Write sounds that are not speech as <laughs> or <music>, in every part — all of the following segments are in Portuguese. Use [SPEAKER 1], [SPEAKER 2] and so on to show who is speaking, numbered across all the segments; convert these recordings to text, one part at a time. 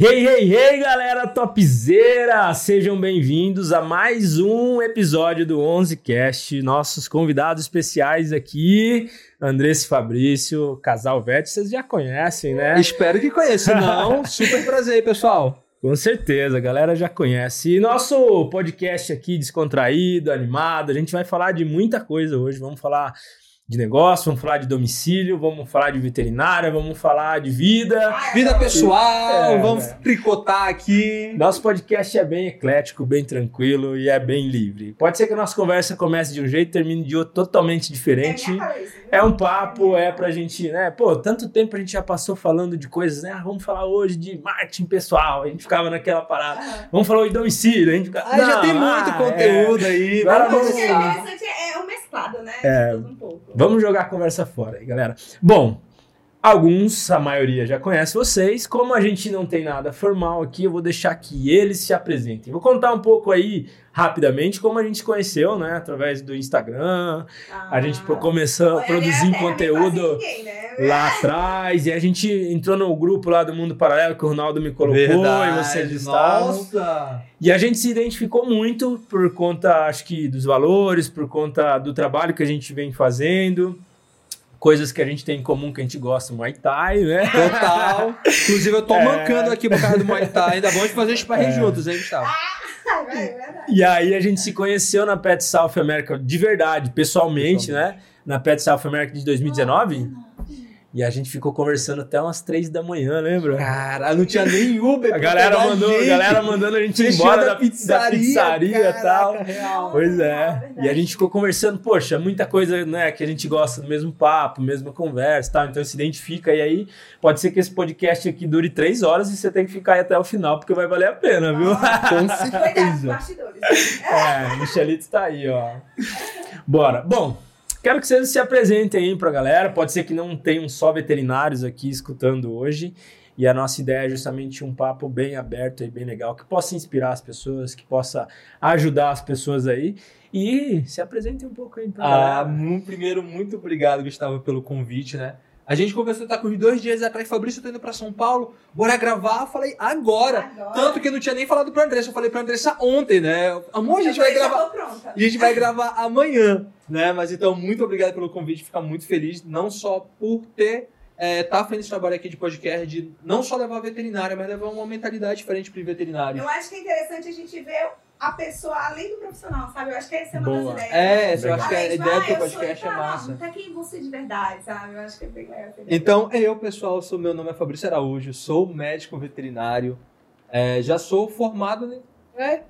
[SPEAKER 1] Hey, hey, hey, galera topzera! Sejam bem-vindos a mais um episódio do 11cast. Nossos convidados especiais aqui, Andressa e Fabrício, casal Vete, vocês já conhecem, né?
[SPEAKER 2] Espero que conheçam, não. <laughs> Super prazer aí, pessoal.
[SPEAKER 1] Com certeza, a galera já conhece. E nosso podcast aqui descontraído, animado, a gente vai falar de muita coisa hoje. Vamos falar de negócio, vamos falar de domicílio, vamos falar de veterinária, vamos falar de vida.
[SPEAKER 2] Vida pessoal,
[SPEAKER 1] É,
[SPEAKER 2] vamos
[SPEAKER 1] né?
[SPEAKER 2] tricotar aqui.
[SPEAKER 1] Nosso podcast é bem eclético, bem tranquilo e é bem livre. Pode ser que a nossa conversa comece de um jeito e termine de outro totalmente diferente. É um papo, é pra gente, né? Pô, tanto tempo a gente já passou falando de coisas, né? Ah, vamos falar hoje de marketing pessoal. A gente ficava naquela parada. Vamos falar hoje de domicílio. A gente ficava,
[SPEAKER 2] Ah, já tem muito
[SPEAKER 1] ah,
[SPEAKER 2] conteúdo aí.
[SPEAKER 1] Agora
[SPEAKER 2] Vamos
[SPEAKER 3] é é, é o mesclado, né?
[SPEAKER 1] É.
[SPEAKER 3] Um pouco.
[SPEAKER 1] Vamos jogar a conversa fora aí, galera. Bom, alguns, a maioria já conhece vocês. Como a gente não tem nada formal aqui, eu vou deixar que eles se apresentem. Vou contar um pouco aí, rapidamente, como a gente se conheceu, né? Através do Instagram. A gente
[SPEAKER 3] Ah.
[SPEAKER 1] começou a
[SPEAKER 3] Olha,
[SPEAKER 1] produzir
[SPEAKER 3] a nem
[SPEAKER 1] conteúdo
[SPEAKER 3] ninguém, né?
[SPEAKER 1] lá atrás. E a gente entrou no grupo lá do Mundo Paralelo que o Ronaldo me colocou e vocês estavam.
[SPEAKER 2] Nossa.
[SPEAKER 1] E a gente se identificou muito por conta, acho que, dos valores, por conta do trabalho que a gente vem fazendo, coisas que a gente tem em comum que a gente gosta, Muay Thai, né?
[SPEAKER 2] Total. Inclusive, eu tô
[SPEAKER 1] É.
[SPEAKER 2] mancando aqui por causa do Muay Thai. Ainda vamos fazer sparring
[SPEAKER 1] É.
[SPEAKER 2] juntos, hein, Gustavo?
[SPEAKER 1] E aí a gente se conheceu na Pet South America de verdade, pessoalmente, né? Na Pet South America de 2019. E a gente ficou conversando até umas três da manhã, lembra?
[SPEAKER 2] Cara, não tinha nem Uber.
[SPEAKER 1] A galera mandou, a galera mandando a gente ir embora da, da pizzaria e tal.
[SPEAKER 2] caraca, real.
[SPEAKER 1] Pois é.
[SPEAKER 3] Verdade.
[SPEAKER 1] E a gente ficou conversando, poxa, muita coisa, né, que a gente gosta do mesmo papo, mesma conversa tal, então se identifica. E aí, pode ser que esse podcast aqui dure três horas e você tem que ficar aí até o final, porque vai valer a pena, viu? <laughs>
[SPEAKER 2] Com
[SPEAKER 3] Cuidado,
[SPEAKER 2] certeza.
[SPEAKER 3] bastidores.
[SPEAKER 1] é, Michelito tá aí, ó. Bora. Bom, quero que vocês se apresentem aí pra galera. Pode ser que não tenham só veterinários aqui escutando hoje. E a nossa ideia é justamente um papo bem aberto e bem legal, que possa inspirar as pessoas, que possa ajudar as pessoas aí. E se apresentem um pouco aí pra
[SPEAKER 2] Ah,
[SPEAKER 1] galera.
[SPEAKER 2] primeiro, muito obrigado, Gustavo, pelo convite, né? A gente conversou, tá com dois dias atrás, Fabrício, eu tô indo pra São Paulo, bora gravar. Eu falei, agora.
[SPEAKER 3] Agora.
[SPEAKER 2] Tanto que eu não tinha nem falado pra Andressa, eu falei pra Andressa ontem, né? Amor, a gente
[SPEAKER 3] Eu
[SPEAKER 2] vai
[SPEAKER 3] já
[SPEAKER 2] gravar. E a gente vai gravar amanhã, né? Mas então, muito obrigado pelo convite, ficar muito feliz, não só por ter. É, tá fazendo esse trabalho aqui de podcast, de não só levar a veterinária, mas levar uma mentalidade diferente pro veterinário.
[SPEAKER 3] Eu acho que é interessante a gente ver a pessoa além do profissional, sabe? Eu acho que essa é uma
[SPEAKER 1] Boa.
[SPEAKER 3] das ideias.
[SPEAKER 2] É, essa eu acho que a
[SPEAKER 3] Além de,
[SPEAKER 2] ideia
[SPEAKER 3] ah,
[SPEAKER 2] do
[SPEAKER 3] eu
[SPEAKER 2] podcast é
[SPEAKER 3] não,
[SPEAKER 2] massa.
[SPEAKER 3] Tá quem você de verdade, sabe? Eu acho que é bem legal.
[SPEAKER 2] Então, eu, pessoal, sou, meu nome é Fabrício Araújo, sou médico veterinário, é, já sou formado, né? É,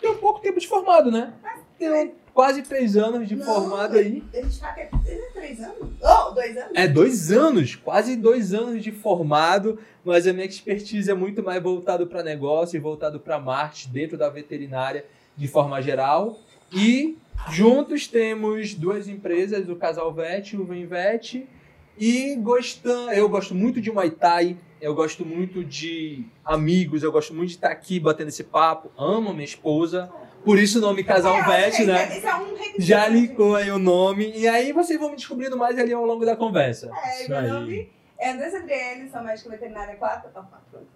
[SPEAKER 2] tenho pouco tempo de formado, né? Tenho quase três anos de
[SPEAKER 3] Não,
[SPEAKER 2] formado aí.
[SPEAKER 3] A gente tá até três anos? Oh, dois anos?
[SPEAKER 2] É dois anos, quase dois anos de formado, mas a minha expertise é muito mais voltado para negócio e voltado para marketing dentro da veterinária de forma geral. E juntos temos duas empresas, o Casal Vet e o Vem Vet. E gostam, eu gosto muito de Muay Thai, eu gosto muito de amigos, eu gosto muito de estar aqui batendo esse papo. Amo minha esposa, por isso o nome Casal
[SPEAKER 3] É,
[SPEAKER 2] Vet,
[SPEAKER 3] ok,
[SPEAKER 2] né?
[SPEAKER 3] É um.
[SPEAKER 2] Já linkou aí o nome, e aí vocês vão me descobrindo mais ali ao longo da conversa.
[SPEAKER 3] É,
[SPEAKER 1] Isso
[SPEAKER 3] meu
[SPEAKER 1] aí.
[SPEAKER 3] nome é Andressa Adriele, sou médica veterinária há quatro,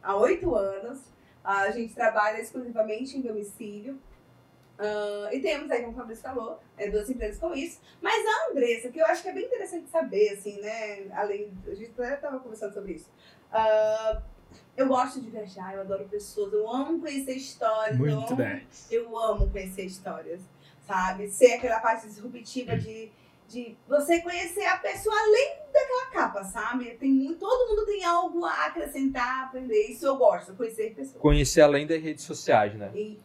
[SPEAKER 3] há oito anos. A gente trabalha exclusivamente em domicílio. Ah, e temos aí, como o Fabrício falou, é, duas empresas com isso. Mas a Andressa, que eu acho que é bem interessante saber, assim, né? Além, a gente até estava conversando sobre isso. Ah, eu gosto de viajar, eu adoro pessoas, eu amo conhecer histórias. eu
[SPEAKER 1] Muito
[SPEAKER 3] amo
[SPEAKER 1] 10.
[SPEAKER 3] eu amo conhecer histórias, sabe? Ser aquela parte disruptiva de, de você conhecer a pessoa além daquela capa, sabe? Tem todo mundo tem algo a acrescentar, aprender. Isso eu gosto, conhecer pessoas.
[SPEAKER 2] Conhecer além das redes sociais, né?
[SPEAKER 3] E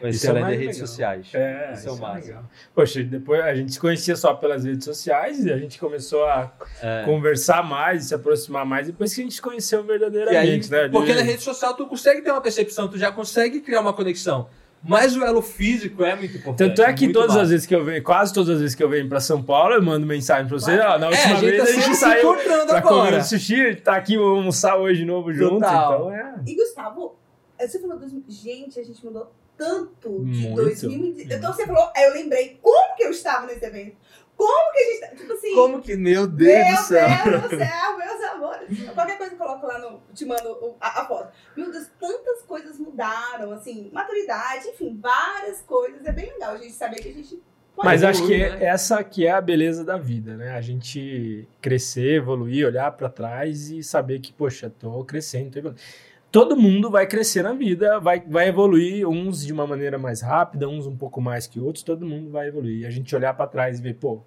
[SPEAKER 2] Conhecer
[SPEAKER 1] Isso é
[SPEAKER 2] além
[SPEAKER 1] mais
[SPEAKER 2] das redes
[SPEAKER 1] legal.
[SPEAKER 2] sociais.
[SPEAKER 1] É,
[SPEAKER 2] Isso é o
[SPEAKER 1] isso é
[SPEAKER 2] máximo.
[SPEAKER 1] legal. Poxa, depois a gente se conhecia só pelas redes sociais e a gente começou a
[SPEAKER 2] É.
[SPEAKER 1] conversar mais, se aproximar mais depois que a gente se conheceu
[SPEAKER 2] E aí,
[SPEAKER 1] verdadeiramente, né?
[SPEAKER 2] porque na rede social tu consegue ter uma percepção, tu já consegue criar uma conexão. Mas o elo físico é muito importante.
[SPEAKER 1] Tanto é que todas
[SPEAKER 2] massa.
[SPEAKER 1] as vezes que eu venho, quase todas as vezes que eu venho pra São Paulo, eu mando mensagem pra você. Ó, na
[SPEAKER 2] É,
[SPEAKER 1] última
[SPEAKER 2] a gente
[SPEAKER 1] vez
[SPEAKER 2] tá
[SPEAKER 1] a gente saiu pra comer
[SPEAKER 2] agora.
[SPEAKER 1] um sushi, tá aqui, vamos almoçar hoje de novo junto.
[SPEAKER 2] Total.
[SPEAKER 1] Então é.
[SPEAKER 3] E Gustavo, você falou dos... Gente, a gente mudou tanto de
[SPEAKER 1] Muito.
[SPEAKER 3] 2000. Então você falou, aí eu lembrei como que eu estava nesse evento. Como que a gente tá. Tipo assim.
[SPEAKER 2] Como que, meu Deus
[SPEAKER 3] meu
[SPEAKER 2] do céu.
[SPEAKER 3] Deus do <laughs> céu, meus amores. Qualquer coisa eu coloco lá no. Te mando a, a foto. Meu Deus, tantas coisas mudaram, assim, maturidade, enfim, várias coisas. É bem legal a gente saber que a gente pode
[SPEAKER 1] Mas acho que
[SPEAKER 2] né?
[SPEAKER 1] essa que é a beleza da vida, né? A gente crescer, evoluir, olhar pra trás e saber que, poxa, tô crescendo, tô evoluindo. Todo mundo vai crescer na vida, vai, vai evoluir, uns de uma maneira mais rápida, uns um pouco mais que outros, todo mundo vai evoluir. E a gente olhar pra trás e ver, pô,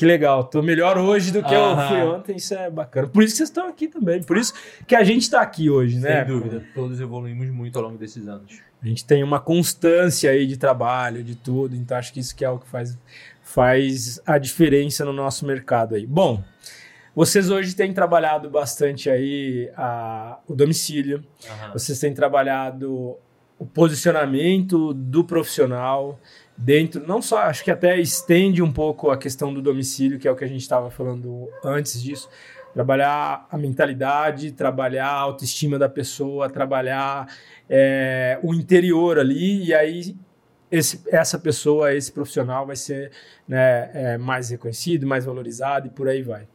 [SPEAKER 1] que legal, tô melhor hoje do que eu fui ontem, isso é bacana. Por isso que vocês estão aqui também, por isso que a gente tá aqui hoje, né?
[SPEAKER 2] Sem dúvida, todos evoluímos muito ao longo desses anos.
[SPEAKER 1] A gente tem uma constância aí de trabalho, de tudo, então acho que isso que é o que faz, faz a diferença no nosso mercado aí. Bom, vocês hoje têm trabalhado bastante aí a, o domicílio, vocês têm trabalhado o posicionamento do profissional dentro, não só, acho que até estende um pouco a questão do domicílio, que é o que a gente estava falando antes disso, trabalhar a mentalidade, trabalhar a autoestima da pessoa, trabalhar é, o interior ali, e aí esse, essa pessoa, esse profissional vai ser né, é, mais reconhecido, mais valorizado e por aí vai.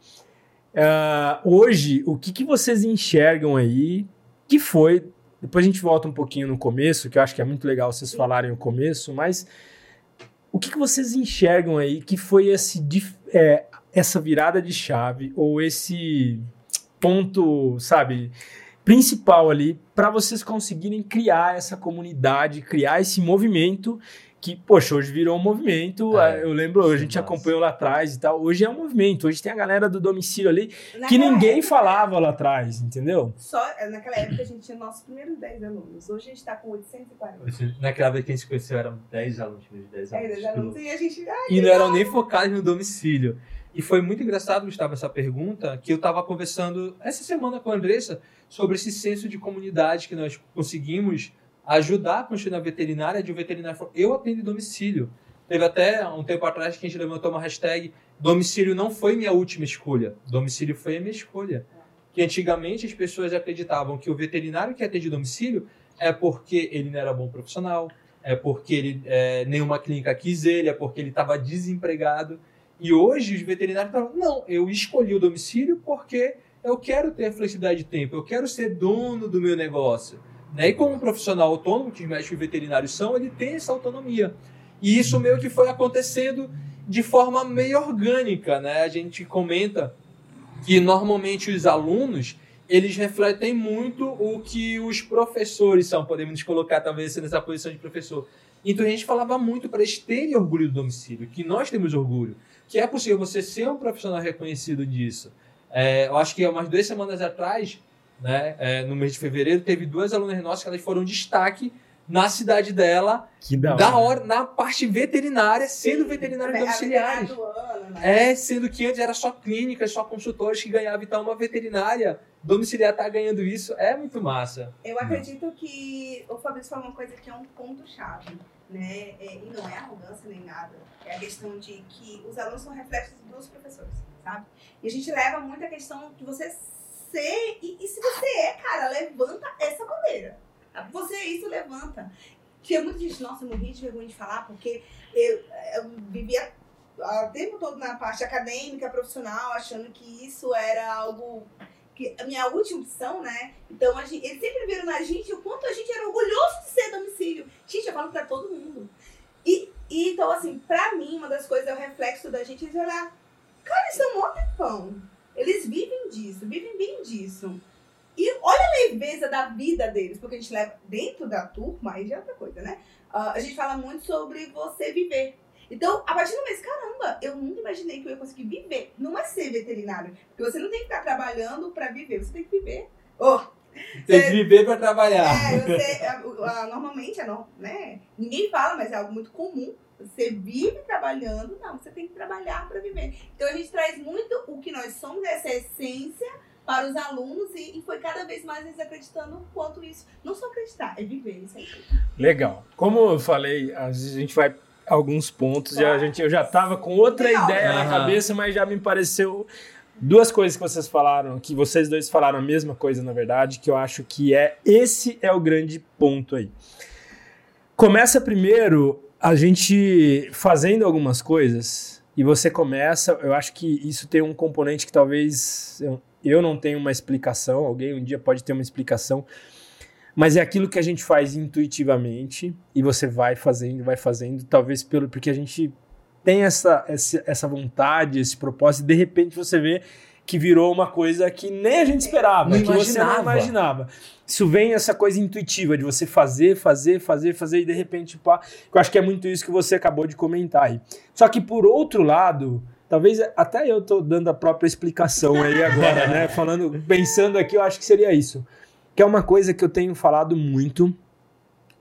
[SPEAKER 1] Ah, hoje, o que, que vocês enxergam aí que foi. Depois a gente volta um pouquinho no começo, que eu acho que é muito legal vocês falarem o começo, mas o que, que vocês enxergam aí que foi esse, é, essa virada de chave ou esse ponto, sabe, principal ali para vocês conseguirem criar essa comunidade, criar esse movimento que, poxa, hoje virou um movimento.
[SPEAKER 2] É,
[SPEAKER 1] eu lembro, a
[SPEAKER 2] isso
[SPEAKER 1] gente
[SPEAKER 2] é massa.
[SPEAKER 1] acompanhou lá atrás e tal. Hoje é um movimento, hoje tem a galera do domicílio ali que
[SPEAKER 3] Naquela
[SPEAKER 1] ninguém
[SPEAKER 3] época,
[SPEAKER 1] falava lá atrás, entendeu?
[SPEAKER 3] Só, naquela época a gente tinha nossos primeiros 10 alunos. Hoje a gente tá com 840.
[SPEAKER 2] Naquela vez que a gente se conheceu eram 10 alunos, 10
[SPEAKER 3] É,
[SPEAKER 2] alunos.
[SPEAKER 3] 10 alunos. E a gente. ai,
[SPEAKER 2] E não eram nem focados no domicílio. E foi muito engraçado, Gustavo, essa pergunta, que eu estava conversando essa semana com a Andressa sobre esse senso de comunidade que nós conseguimos ajudar a construir na veterinária, de um veterinário eu atendo domicílio. Teve até um tempo atrás que a gente levantou uma hashtag domicílio não foi minha última escolha, domicílio foi a minha escolha. Que antigamente as pessoas acreditavam que o veterinário que atende domicílio é porque ele não era bom profissional, é porque ele, é, nenhuma clínica quis ele, é porque ele estava desempregado. E hoje os veterinários falam, não, eu escolhi o domicílio porque eu quero ter a flexibilidade de tempo, eu quero ser dono do meu negócio. Né? E como um profissional autônomo, que os médicos veterinários são, ele tem essa autonomia. E isso meio que foi acontecendo de forma meio orgânica. Né? A gente comenta que normalmente os alunos eles refletem muito o que os professores são, podemos colocar talvez nessa posição de professor. Então a gente falava muito para eles terem orgulho do domicílio, que nós temos orgulho, que é possível você ser um profissional reconhecido disso. É, eu acho que há umas duas semanas atrás, né, é, no mês de fevereiro, teve duas alunas nossas que elas foram destaque na cidade dela,
[SPEAKER 1] Que da hora.
[SPEAKER 2] da hora, na parte veterinária, sendo veterinários
[SPEAKER 3] É, a
[SPEAKER 2] domiciliares.
[SPEAKER 3] veterinária do ano, né?
[SPEAKER 2] É, sendo que antes era só clínicas, só consultórios que ganhavam, então uma veterinária domiciliar tá ganhando isso, é muito massa.
[SPEAKER 3] Eu acredito que o Fabrício falou uma coisa que é um ponto-chave, né? É, e não é arrogância nem nada. É a questão de que os alunos são reflexos dos professores, sabe? E a gente leva muito a questão de você ser. E, e se você é, cara, levanta essa bandeira. Você é isso, levanta. Tinha muita gente, nossa, eu morri de vergonha de falar, porque eu, eu vivia o tempo todo na parte acadêmica, profissional, achando que isso era algo que a minha última opção, né? Então, a gente, eles sempre viram na gente o quanto a gente era orgulhoso de ser domicílio. Gente, eu falo pra todo mundo. E, e então, assim, pra mim, uma das coisas é o reflexo da gente olhar, cara, eles são mó tempão. Eles vivem disso, vivem bem disso. E olha a leveza da vida deles, porque a gente leva dentro da turma, aí já é outra coisa, né? Ah, a gente fala muito sobre você viver. Então, a partir do mês, caramba, eu nunca imaginei que eu ia conseguir viver. Não é ser veterinário. Porque você não tem que ficar trabalhando pra viver, você tem que viver. Oh,
[SPEAKER 2] Tem que viver para trabalhar.
[SPEAKER 3] é, você, a- normalmente, é né? ninguém fala, mas é algo muito comum. Você vive trabalhando, não, você tem que trabalhar para viver. Então a gente traz muito o que nós somos, essa essência, para os alunos e, e foi cada vez mais eles acreditando o quanto isso. Não só acreditar, é viver isso aí.
[SPEAKER 1] Legal. Como eu falei, às vezes a gente vai a alguns pontos e a
[SPEAKER 3] Claro.
[SPEAKER 1] gente, eu já tava com outra
[SPEAKER 3] Legal.
[SPEAKER 1] ideia na cabeça, mas já me pareceu duas coisas que vocês falaram, que vocês dois falaram a mesma coisa, na verdade, que eu acho que é esse é o grande ponto aí. Começa primeiro a gente fazendo algumas coisas e você começa, eu acho que isso tem um componente que talvez eu, eu não tenha uma explicação, alguém um dia pode ter uma explicação, mas é aquilo que a gente faz intuitivamente e você vai fazendo, vai fazendo, talvez pelo porque a gente tem essa, essa, essa vontade, esse propósito, e de repente você vê que virou uma coisa que nem a gente esperava,
[SPEAKER 2] Não
[SPEAKER 1] que você não
[SPEAKER 2] imaginava.
[SPEAKER 1] imaginava. Isso vem essa coisa intuitiva de você fazer, fazer, fazer, fazer e de repente, pá, eu acho que é muito isso que você acabou de comentar aí. Só que por outro lado, talvez até eu tô dando a própria explicação aí agora, né? <laughs> Falando, pensando aqui, eu acho que seria isso. Que é uma coisa que eu tenho falado muito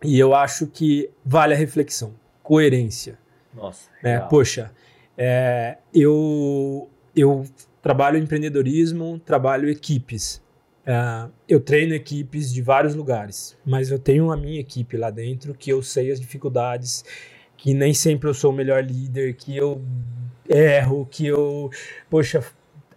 [SPEAKER 1] e eu acho que vale a reflexão. Coerência
[SPEAKER 2] Nossa.
[SPEAKER 1] né? Poxa, é, eu, eu trabalho em empreendedorismo, trabalho equipes. É, eu treino equipes de vários lugares, mas eu tenho a minha equipe lá dentro que eu sei as dificuldades, que nem sempre eu sou o melhor líder, que eu erro, que eu, poxa,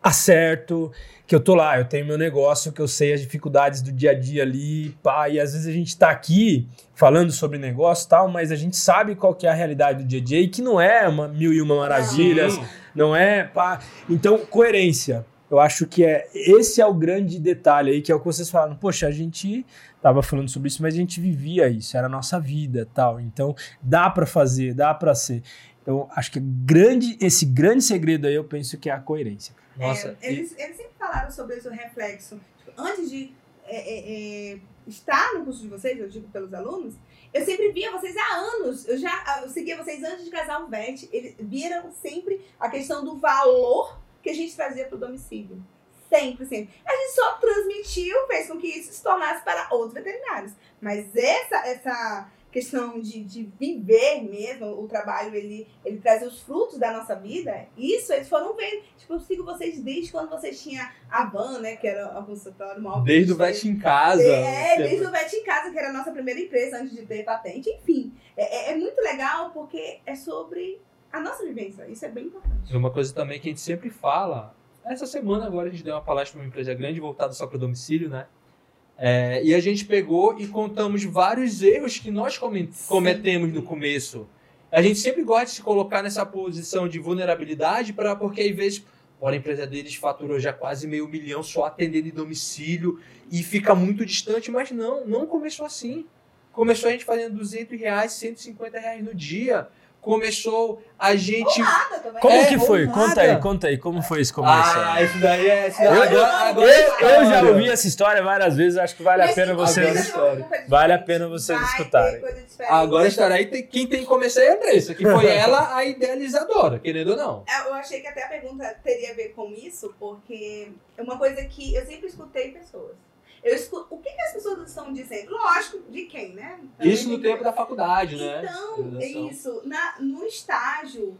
[SPEAKER 1] acerto, que eu tô lá, eu tenho meu negócio, que eu sei as dificuldades do dia a dia ali, pá, e às vezes a gente tá aqui falando sobre negócio e tal, mas a gente sabe qual que é a realidade do dia a dia e que não é uma mil e uma maravilhas,
[SPEAKER 2] Sim.
[SPEAKER 1] não é, pá. Então, coerência. Eu acho que é esse é o grande detalhe aí, que é o que vocês falaram. Poxa, a gente tava falando sobre isso, mas a gente vivia isso, era a nossa vida, tal. Então, dá para fazer, dá para ser. Então, acho que grande, esse grande segredo aí, eu penso que é a coerência.
[SPEAKER 2] Nossa.
[SPEAKER 3] É, eles, eles sempre falaram sobre esse reflexo. Tipo, antes de é, é, é, estar no curso de vocês, eu digo pelos alunos, eu sempre via vocês há anos. Eu já eu seguia vocês antes de casar o VET. Eles viram sempre a questão do valor que a gente trazia para o domicílio. Sempre, sempre. A gente só transmitiu, fez com que isso se tornasse para outros veterinários. Mas essa, essa questão de, de viver mesmo, o trabalho, ele, ele trazer os frutos da nossa vida, isso eles foram vendo. Tipo, eu sigo vocês desde quando vocês tinham a Van, né? Que era a consultório móvel.
[SPEAKER 2] Desde o
[SPEAKER 3] que a gente
[SPEAKER 2] Vet em casa.
[SPEAKER 3] é, desde o Vet em Casa, que era a nossa primeira empresa antes de ter patente. Enfim, é, é- é muito legal porque é sobre a nossa vivência. Isso é bem importante.
[SPEAKER 2] Uma coisa também que a gente sempre fala. Essa semana agora a gente deu uma palestra para uma empresa grande voltada só para o domicílio, né? É, e a gente pegou e contamos vários erros que nós come- cometemos no começo. A gente sempre gosta de se colocar nessa posição de vulnerabilidade, pra, porque às vezes olha, a empresa deles faturou já quase meio milhão só atendendo em domicílio e fica muito distante, mas não, não começou assim. Começou a gente fazendo 200 reais, 150 reais no dia. Começou a gente
[SPEAKER 3] Nada.
[SPEAKER 1] Como
[SPEAKER 2] É,
[SPEAKER 1] que foi? Conta aí, conta aí, como foi esse começo?
[SPEAKER 2] Ah, isso daí é. Isso daí,
[SPEAKER 1] Eu,
[SPEAKER 2] agora, agora
[SPEAKER 1] eu-
[SPEAKER 2] é
[SPEAKER 1] eu já ouvi essa história várias vezes, acho que vale a
[SPEAKER 3] Mas
[SPEAKER 1] pena
[SPEAKER 3] se
[SPEAKER 1] vocês. Vale a pena vocês
[SPEAKER 3] vai
[SPEAKER 1] escutarem.
[SPEAKER 2] Agora a história aí, tem- quem tem que começar é a Andressa, que foi <laughs> ela a idealizadora, querendo ou não.
[SPEAKER 3] É, Eu achei que até a pergunta teria a ver com isso, porque é uma coisa que eu sempre escutei pessoas. Eu escuto, o que, que as pessoas estão dizendo? Lógico, de quem, né?
[SPEAKER 2] Isso no tempo da faculdade, né?
[SPEAKER 3] Então, é isso. Na, no estágio,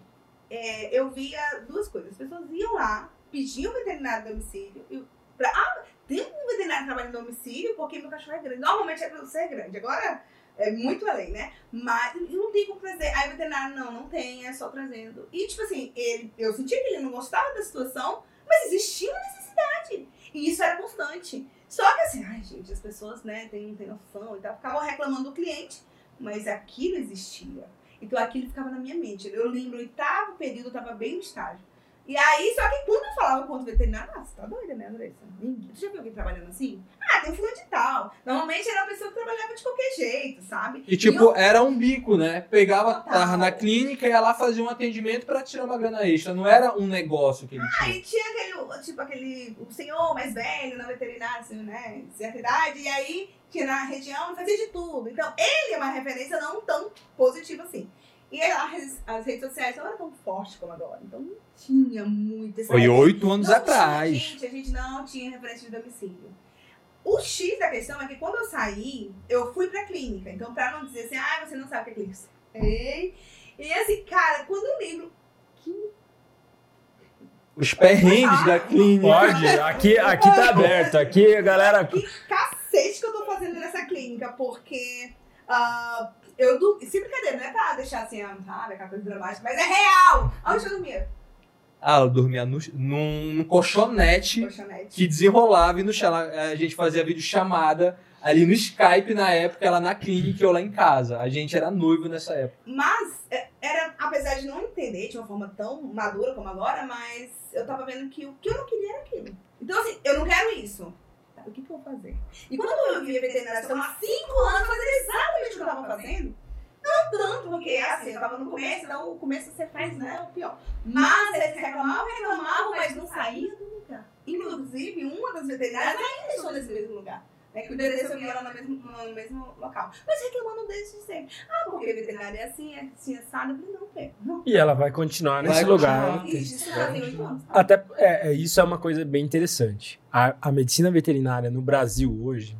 [SPEAKER 3] é, eu via duas coisas. As pessoas iam lá, pediam veterinário de domicílio. E pra, ah, tem um veterinário que trabalha em domicílio porque meu cachorro é grande. Normalmente é pra ser grande. Agora é muito além, né? Mas eu não tem como trazer. Aí o veterinário, não, não tem, é só trazendo. E tipo assim, ele, eu senti que ele não gostava da situação, mas existia uma necessidade. E isso era constante. Só que assim, ai gente, as pessoas, né, tem, tem noção e tal, ficavam reclamando do cliente, mas aquilo existia. Então aquilo ficava na minha mente. Eu lembro, oitavo período, eu tava bem no estágio. E aí, só que quando eu falava com o veterinário, ah, você tá doida, né, Andressa? Ninguém- Você já viu alguém trabalhando assim? Ah, tem um fulano de tal. Normalmente era uma pessoa que trabalhava de qualquer jeito, sabe?
[SPEAKER 2] E tipo, era um bico, né? Pegava, tava na clínica e ia lá fazer um atendimento pra tirar uma grana extra. Não era um negócio que ele tinha.
[SPEAKER 3] Aí tinha aquele, tipo, aquele o senhor mais velho na veterinária, assim, né? Certa idade, e aí tinha na região, fazia de tudo. Então, ele é uma referência não tão positiva assim. E as, as redes sociais não eram tão fortes como agora. Então não tinha muito esse
[SPEAKER 2] Foi oito anos
[SPEAKER 3] Não
[SPEAKER 2] atrás.
[SPEAKER 3] Tinha, gente, a gente não tinha referência de domicílio. O X da questão é que quando eu saí, eu fui pra clínica. Então, pra não dizer assim, ah, você não sabe o que é clínica. Ei. E assim, cara, quando eu lembro que
[SPEAKER 2] Os perrengues da clínica.
[SPEAKER 1] Pode, aqui, aqui tá aberto. Aqui a galera.
[SPEAKER 3] que cacete que eu tô fazendo nessa clínica, porque ah, eu du... Sem brincadeira, não é pra deixar assim, ah, aquela coisa dramática, mas é real! Onde eu dormia?
[SPEAKER 2] Ah, ela dormia no, num, num colchonete
[SPEAKER 3] Colchonete.
[SPEAKER 2] que desenrolava e no chão. A gente fazia vídeo chamada ali no Skype na época, ela na clínica e eu lá em casa. A gente era noivo nessa época.
[SPEAKER 3] Mas é, era apesar de não entender de uma forma tão madura como agora, mas eu tava vendo que o que eu não queria era aquilo. Então, assim, eu não quero isso. Tá, O que, que eu vou fazer? E quando eu vi a veterinação há cinco anos fazendo exatamente o que eu tava fazendo, não tanto, porque assim, eu tava no começo, então o começo você faz, né, o pior. Mas eles reclamavam, reclamavam, mas não saía do lugar. Inclusive, uma das veterinárias ainda estou nesse mesmo lugar. É que o endereço eu lá no mesmo, no mesmo local. Mas reclamando desde sempre. Ah, porque veterinária é assim, é assim, assado. Eu falei, não, Pedro, não.
[SPEAKER 1] E ela vai continuar
[SPEAKER 2] Vai
[SPEAKER 1] nesse lugar.
[SPEAKER 2] continuar.
[SPEAKER 3] Ixi, isso tem.
[SPEAKER 1] Até é, é, isso é uma coisa bem interessante. A, a medicina veterinária no Brasil hoje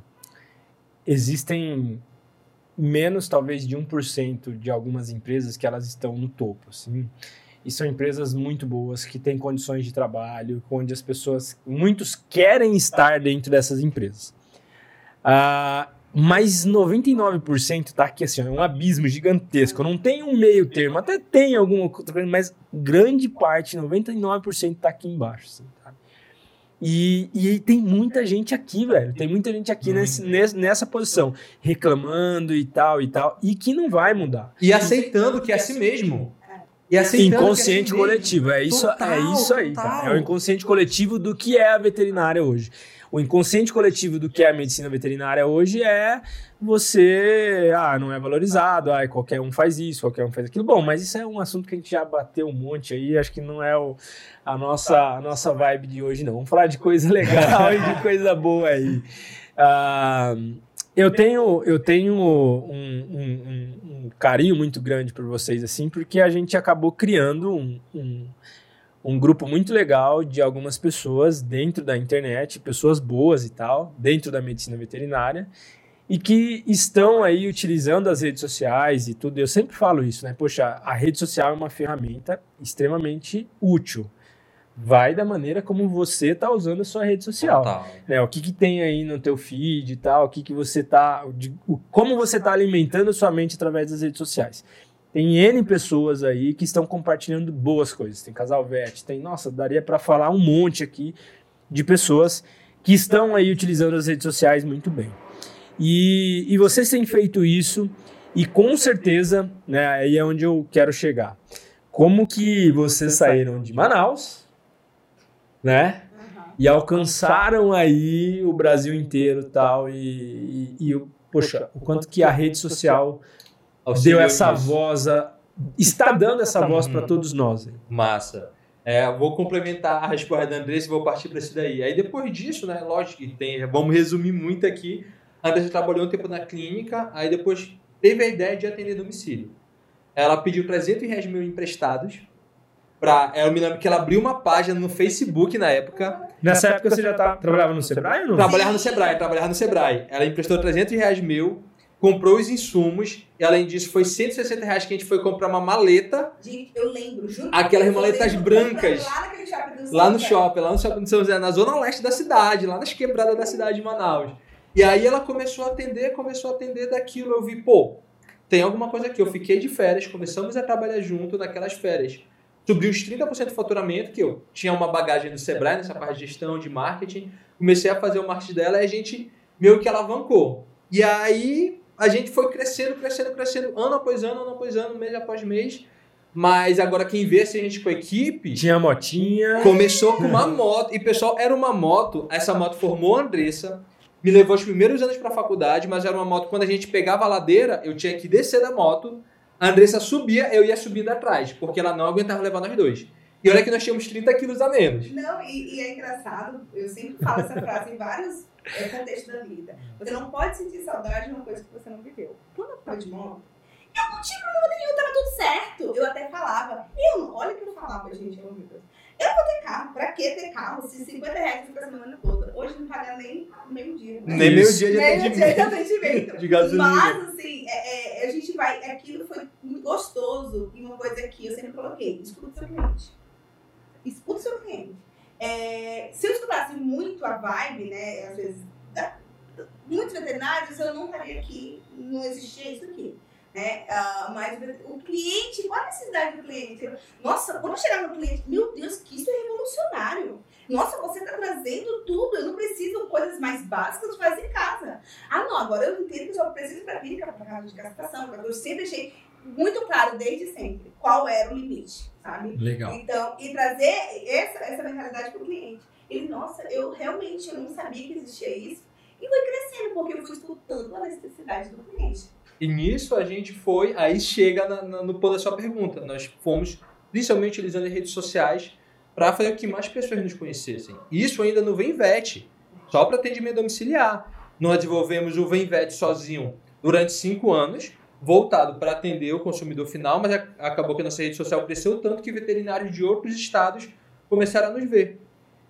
[SPEAKER 1] existem menos talvez de 1% de algumas empresas que elas estão no topo, assim. E são empresas muito boas que têm condições de trabalho, onde as pessoas, muitos querem estar dentro dessas empresas. Ah, mas 99% tá aqui assim, é um abismo gigantesco. Não tem um meio termo, até tem alguma outra coisa, mas grande parte, 99% tá aqui embaixo. Assim, sabe? E, e tem muita gente aqui, velho. Tem muita gente aqui nesse, nesse- nessa posição, reclamando e tal e tal, e que não vai mudar.
[SPEAKER 2] E aceitando que é assim mesmo. E aceitando que é
[SPEAKER 1] Inconsciente
[SPEAKER 2] assim
[SPEAKER 1] coletivo, é isso,
[SPEAKER 2] Total,
[SPEAKER 1] é isso aí,
[SPEAKER 2] total.
[SPEAKER 1] cara. É o inconsciente coletivo do que é a veterinária hoje. O inconsciente coletivo do que é a medicina veterinária hoje é você, ah, não é valorizado, ah, qualquer um faz isso, qualquer um faz aquilo. Bom, mas isso é um assunto que a gente já bateu um monte aí, acho que não é o, a, nossa, a nossa vibe de hoje, não. Vamos falar de coisa legal e de coisa boa aí. Ah, eu tenho, eu tenho um, um- um- um carinho muito grande por vocês, assim, porque a gente acabou criando um, um, grupo muito legal de algumas pessoas dentro da internet, pessoas boas e tal, dentro da medicina veterinária, e que estão aí utilizando as redes sociais e tudo. Eu sempre falo isso, né? Poxa, a rede social é uma ferramenta extremamente útil. Vai da maneira como você está usando a sua rede social
[SPEAKER 2] Total.
[SPEAKER 1] né, o que, que tem aí no teu feed e tal, o que, que você tá. o- como você tá alimentando a sua mente através das redes sociais. Tem N pessoas aí que estão compartilhando boas coisas. Tem Casal Vet, tem. Nossa, daria para falar um monte aqui de pessoas que estão aí utilizando as redes sociais muito bem. E, e vocês têm feito isso, e com certeza, né, aí é onde eu quero chegar. Como que vocês saíram de Manaus, né? e alcançaram aí o Brasil inteiro tal, e, e, e o- poxa, o quanto que a rede social deu essa
[SPEAKER 2] nisso.
[SPEAKER 1] voz, a- está dando essa voz para todos nós.
[SPEAKER 2] Massa. É, vou complementar a resposta da Andressa e vou partir para isso daí. Aí depois disso, né, lógico que tem, vamos resumir muito aqui. A Andressa trabalhou um tempo na clínica, aí depois teve a ideia de atender domicílio. Ela pediu 300 reais mil emprestados. Pra, eu me lembro que ela abriu uma página no Facebook na época.
[SPEAKER 1] Nessa época você já tá, trabalhava no Sebrae ou não?
[SPEAKER 2] Trabalhava no Sebrae, trabalhava no Sebrae. Ela emprestou 300 reais mil, comprou os insumos, e além disso foi 160 reais que a gente foi comprar uma maleta
[SPEAKER 3] Gente, eu lembro, juro.
[SPEAKER 2] Aquelas maletas
[SPEAKER 3] lembro,
[SPEAKER 2] brancas.
[SPEAKER 3] Lá naquele shopping do
[SPEAKER 2] lá no shopping, lá no shopping de São José, na zona leste da cidade, lá nas quebradas da cidade de Manaus. E aí ela começou a atender, começou a atender daquilo. Eu vi, pô, tem alguma coisa aqui. Eu fiquei de férias, começamos a trabalhar junto naquelas férias. Subi uns 30% do faturamento, que eu tinha uma bagagem do Sebrae nessa parte de gestão, de marketing. Comecei a fazer o marketing dela e a gente meio que alavancou. E aí a gente foi crescendo, crescendo, crescendo, ano após ano, ano após ano, mês após mês. Mas agora quem vê se a gente com a equipe,
[SPEAKER 1] Tinha motinha.
[SPEAKER 2] Começou com uma <laughs> moto. E, pessoal, era uma moto. Essa moto formou a Andressa. Me levou os primeiros anos pra faculdade, mas era uma moto. Quando a gente pegava a ladeira, eu tinha que descer da moto. A Andressa subia, eu ia subindo atrás, porque ela não aguentava levar nós dois. E olha que nós tínhamos 30 quilos a menos.
[SPEAKER 3] Não, e, e é engraçado, eu sempre falo essa frase em vários é, contextos da vida. Você não pode sentir saudade de uma coisa que você não viveu. Quando eu tava de moto, eu não tinha problema nenhum, tava tudo certo. Eu até falava, eu não, olha o que eu falava, gente. Eu não vou ter carro, pra que ter carro? Se 50 reais fica a semana toda. Hoje não paga nem meio dia.
[SPEAKER 2] Nem meio dia de
[SPEAKER 3] Nem o dia de
[SPEAKER 2] atendimento.
[SPEAKER 3] atendimento. <laughs>
[SPEAKER 2] De gasolina.
[SPEAKER 3] Mas, assim, é, é, a gente vai. Aquilo foi muito gostoso. E uma coisa que eu sempre coloquei: escuta o seu cliente. Escuta o seu cliente. É, se eu escutasse muito a vibe, né? Às vezes, muitos veterinários, eu não estaria aqui, não existia isso aqui. Né? Ah, mas o cliente, qual a necessidade do cliente? Nossa, quando chegar no cliente, meu Deus, que isso é revolucionário. Nossa, você está trazendo tudo, eu não preciso coisas mais básicas fazer em casa. Ah, não, agora eu entendo que eu preciso para clínica, para casa de castração. Eu sempre achei muito claro desde sempre qual era o limite, sabe?
[SPEAKER 1] Legal.
[SPEAKER 3] Então, e trazer essa, essa mentalidade para o cliente. Ele, nossa, eu realmente não sabia que existia isso. E foi crescendo, porque eu fui escutando a necessidade do cliente.
[SPEAKER 2] E nisso a gente foi, aí chega na- na- no ponto da sua pergunta. Nós fomos principalmente utilizando as redes sociais para fazer com que mais pessoas nos conhecessem. Isso ainda no Venvet, só para atendimento domiciliar. Nós desenvolvemos o Venvet sozinho durante cinco anos, voltado para atender o consumidor final, mas a- acabou que a nossa rede social cresceu tanto que veterinários de outros estados começaram a nos ver.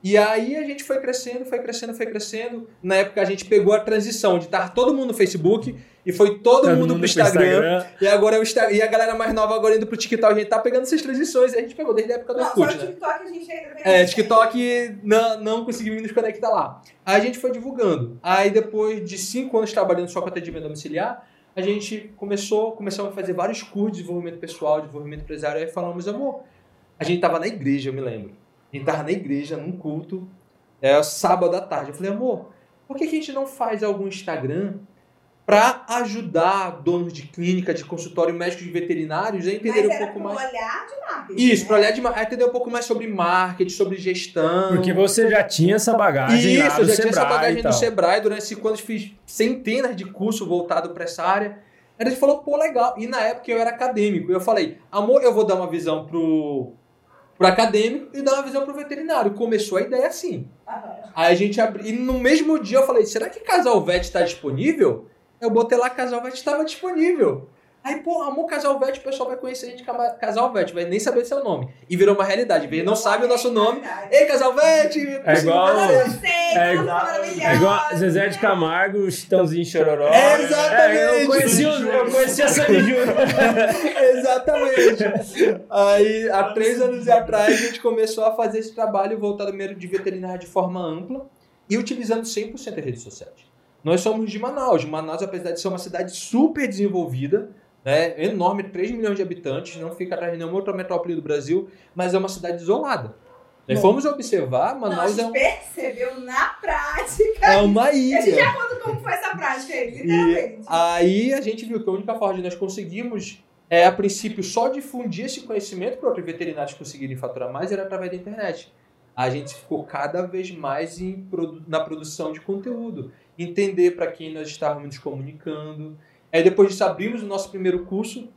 [SPEAKER 2] E aí a gente foi crescendo, foi crescendo, foi crescendo. Na época a gente pegou a transição de estar todo mundo no Facebook e foi todo, mundo, pro
[SPEAKER 1] pro
[SPEAKER 2] Instagram. E agora é o Insta- e a galera mais nova agora indo pro TikTok, a gente tá pegando essas transições, a gente pegou desde a época do
[SPEAKER 3] Não, só
[SPEAKER 2] Orkut, né?
[SPEAKER 3] TikTok a gente ainda.
[SPEAKER 2] É, TikTok não, não conseguimos nos conectar lá. Aí a gente foi divulgando. Aí depois de cinco anos trabalhando só com atendimento domiciliar, a gente começou, começamos a fazer vários cursos de desenvolvimento pessoal, de desenvolvimento empresarial, aí falamos, amor, a gente tava na igreja, eu me lembro. A gente tava na igreja, num culto, é sábado à tarde. Eu falei, amor, por que, que a gente não faz algum Instagram para ajudar donos de clínica, de consultório, médicos e veterinários a
[SPEAKER 3] Mas
[SPEAKER 2] entender um
[SPEAKER 3] era
[SPEAKER 2] pouco mais.
[SPEAKER 3] olhar de marketing.
[SPEAKER 2] Isso,
[SPEAKER 3] né?
[SPEAKER 2] para olhar de ma- a entender um pouco mais sobre marketing, sobre gestão.
[SPEAKER 1] Porque você já tinha essa bagagem lá
[SPEAKER 2] Isso,
[SPEAKER 1] do
[SPEAKER 2] eu já tinha essa
[SPEAKER 1] Sebrae
[SPEAKER 2] bagagem do. Sebrae. Durante cinco anos fiz centenas de cursos voltados para essa área. Aí a gente falou, pô, legal. E na época eu era acadêmico. Eu falei, amor, eu vou dar uma visão pro, pro acadêmico e dar uma visão pro veterinário. Começou a ideia assim.
[SPEAKER 3] Aham.
[SPEAKER 2] Aí a gente abriu. E no mesmo dia eu falei, será que Casal Vet está disponível? Eu botei lá, Casal Vet estava disponível. Aí, pô, amor, Casal Vet, o pessoal vai conhecer a gente como Casal Vet, vai nem saber seu nome. E virou uma realidade. Ele não sabe o nosso nome. Ei, Casal Vet!
[SPEAKER 1] É igual- É
[SPEAKER 3] é,
[SPEAKER 1] igual-
[SPEAKER 3] maravilhosa.
[SPEAKER 1] É igual Zezé de Camargo, Chitãozinho Chororó.
[SPEAKER 2] É, exatamente.
[SPEAKER 1] É, eu conheci, o- eu conheci a Sandy Júnior. <laughs>
[SPEAKER 2] Exatamente. Aí, há três anos atrás, a gente começou a fazer esse trabalho voltado mesmo de veterinária de forma ampla e utilizando 100% as redes sociais. Nós somos de Manaus. Manaus, apesar de ser uma cidade super desenvolvida, né, enorme, 3 milhões de habitantes, não fica atrás de nenhuma outra metrópole do Brasil, mas é uma cidade isolada. Nós fomos observar,
[SPEAKER 3] Não, a
[SPEAKER 2] Manaus é,
[SPEAKER 3] gente
[SPEAKER 2] um-
[SPEAKER 3] percebeu na prática.
[SPEAKER 2] é uma
[SPEAKER 3] A gente
[SPEAKER 2] ilha.
[SPEAKER 3] já conta como foi essa prática aí,
[SPEAKER 2] E
[SPEAKER 3] literalmente.
[SPEAKER 2] aí a gente viu que a única forma de nós conseguirmos, é, a princípio, só difundir esse conhecimento para outros veterinários conseguirem faturar mais era através da internet. A gente ficou cada vez mais produ- na produção de conteúdo, entender para quem nós estávamos nos comunicando. Aí depois disso abrimos o nosso primeiro curso,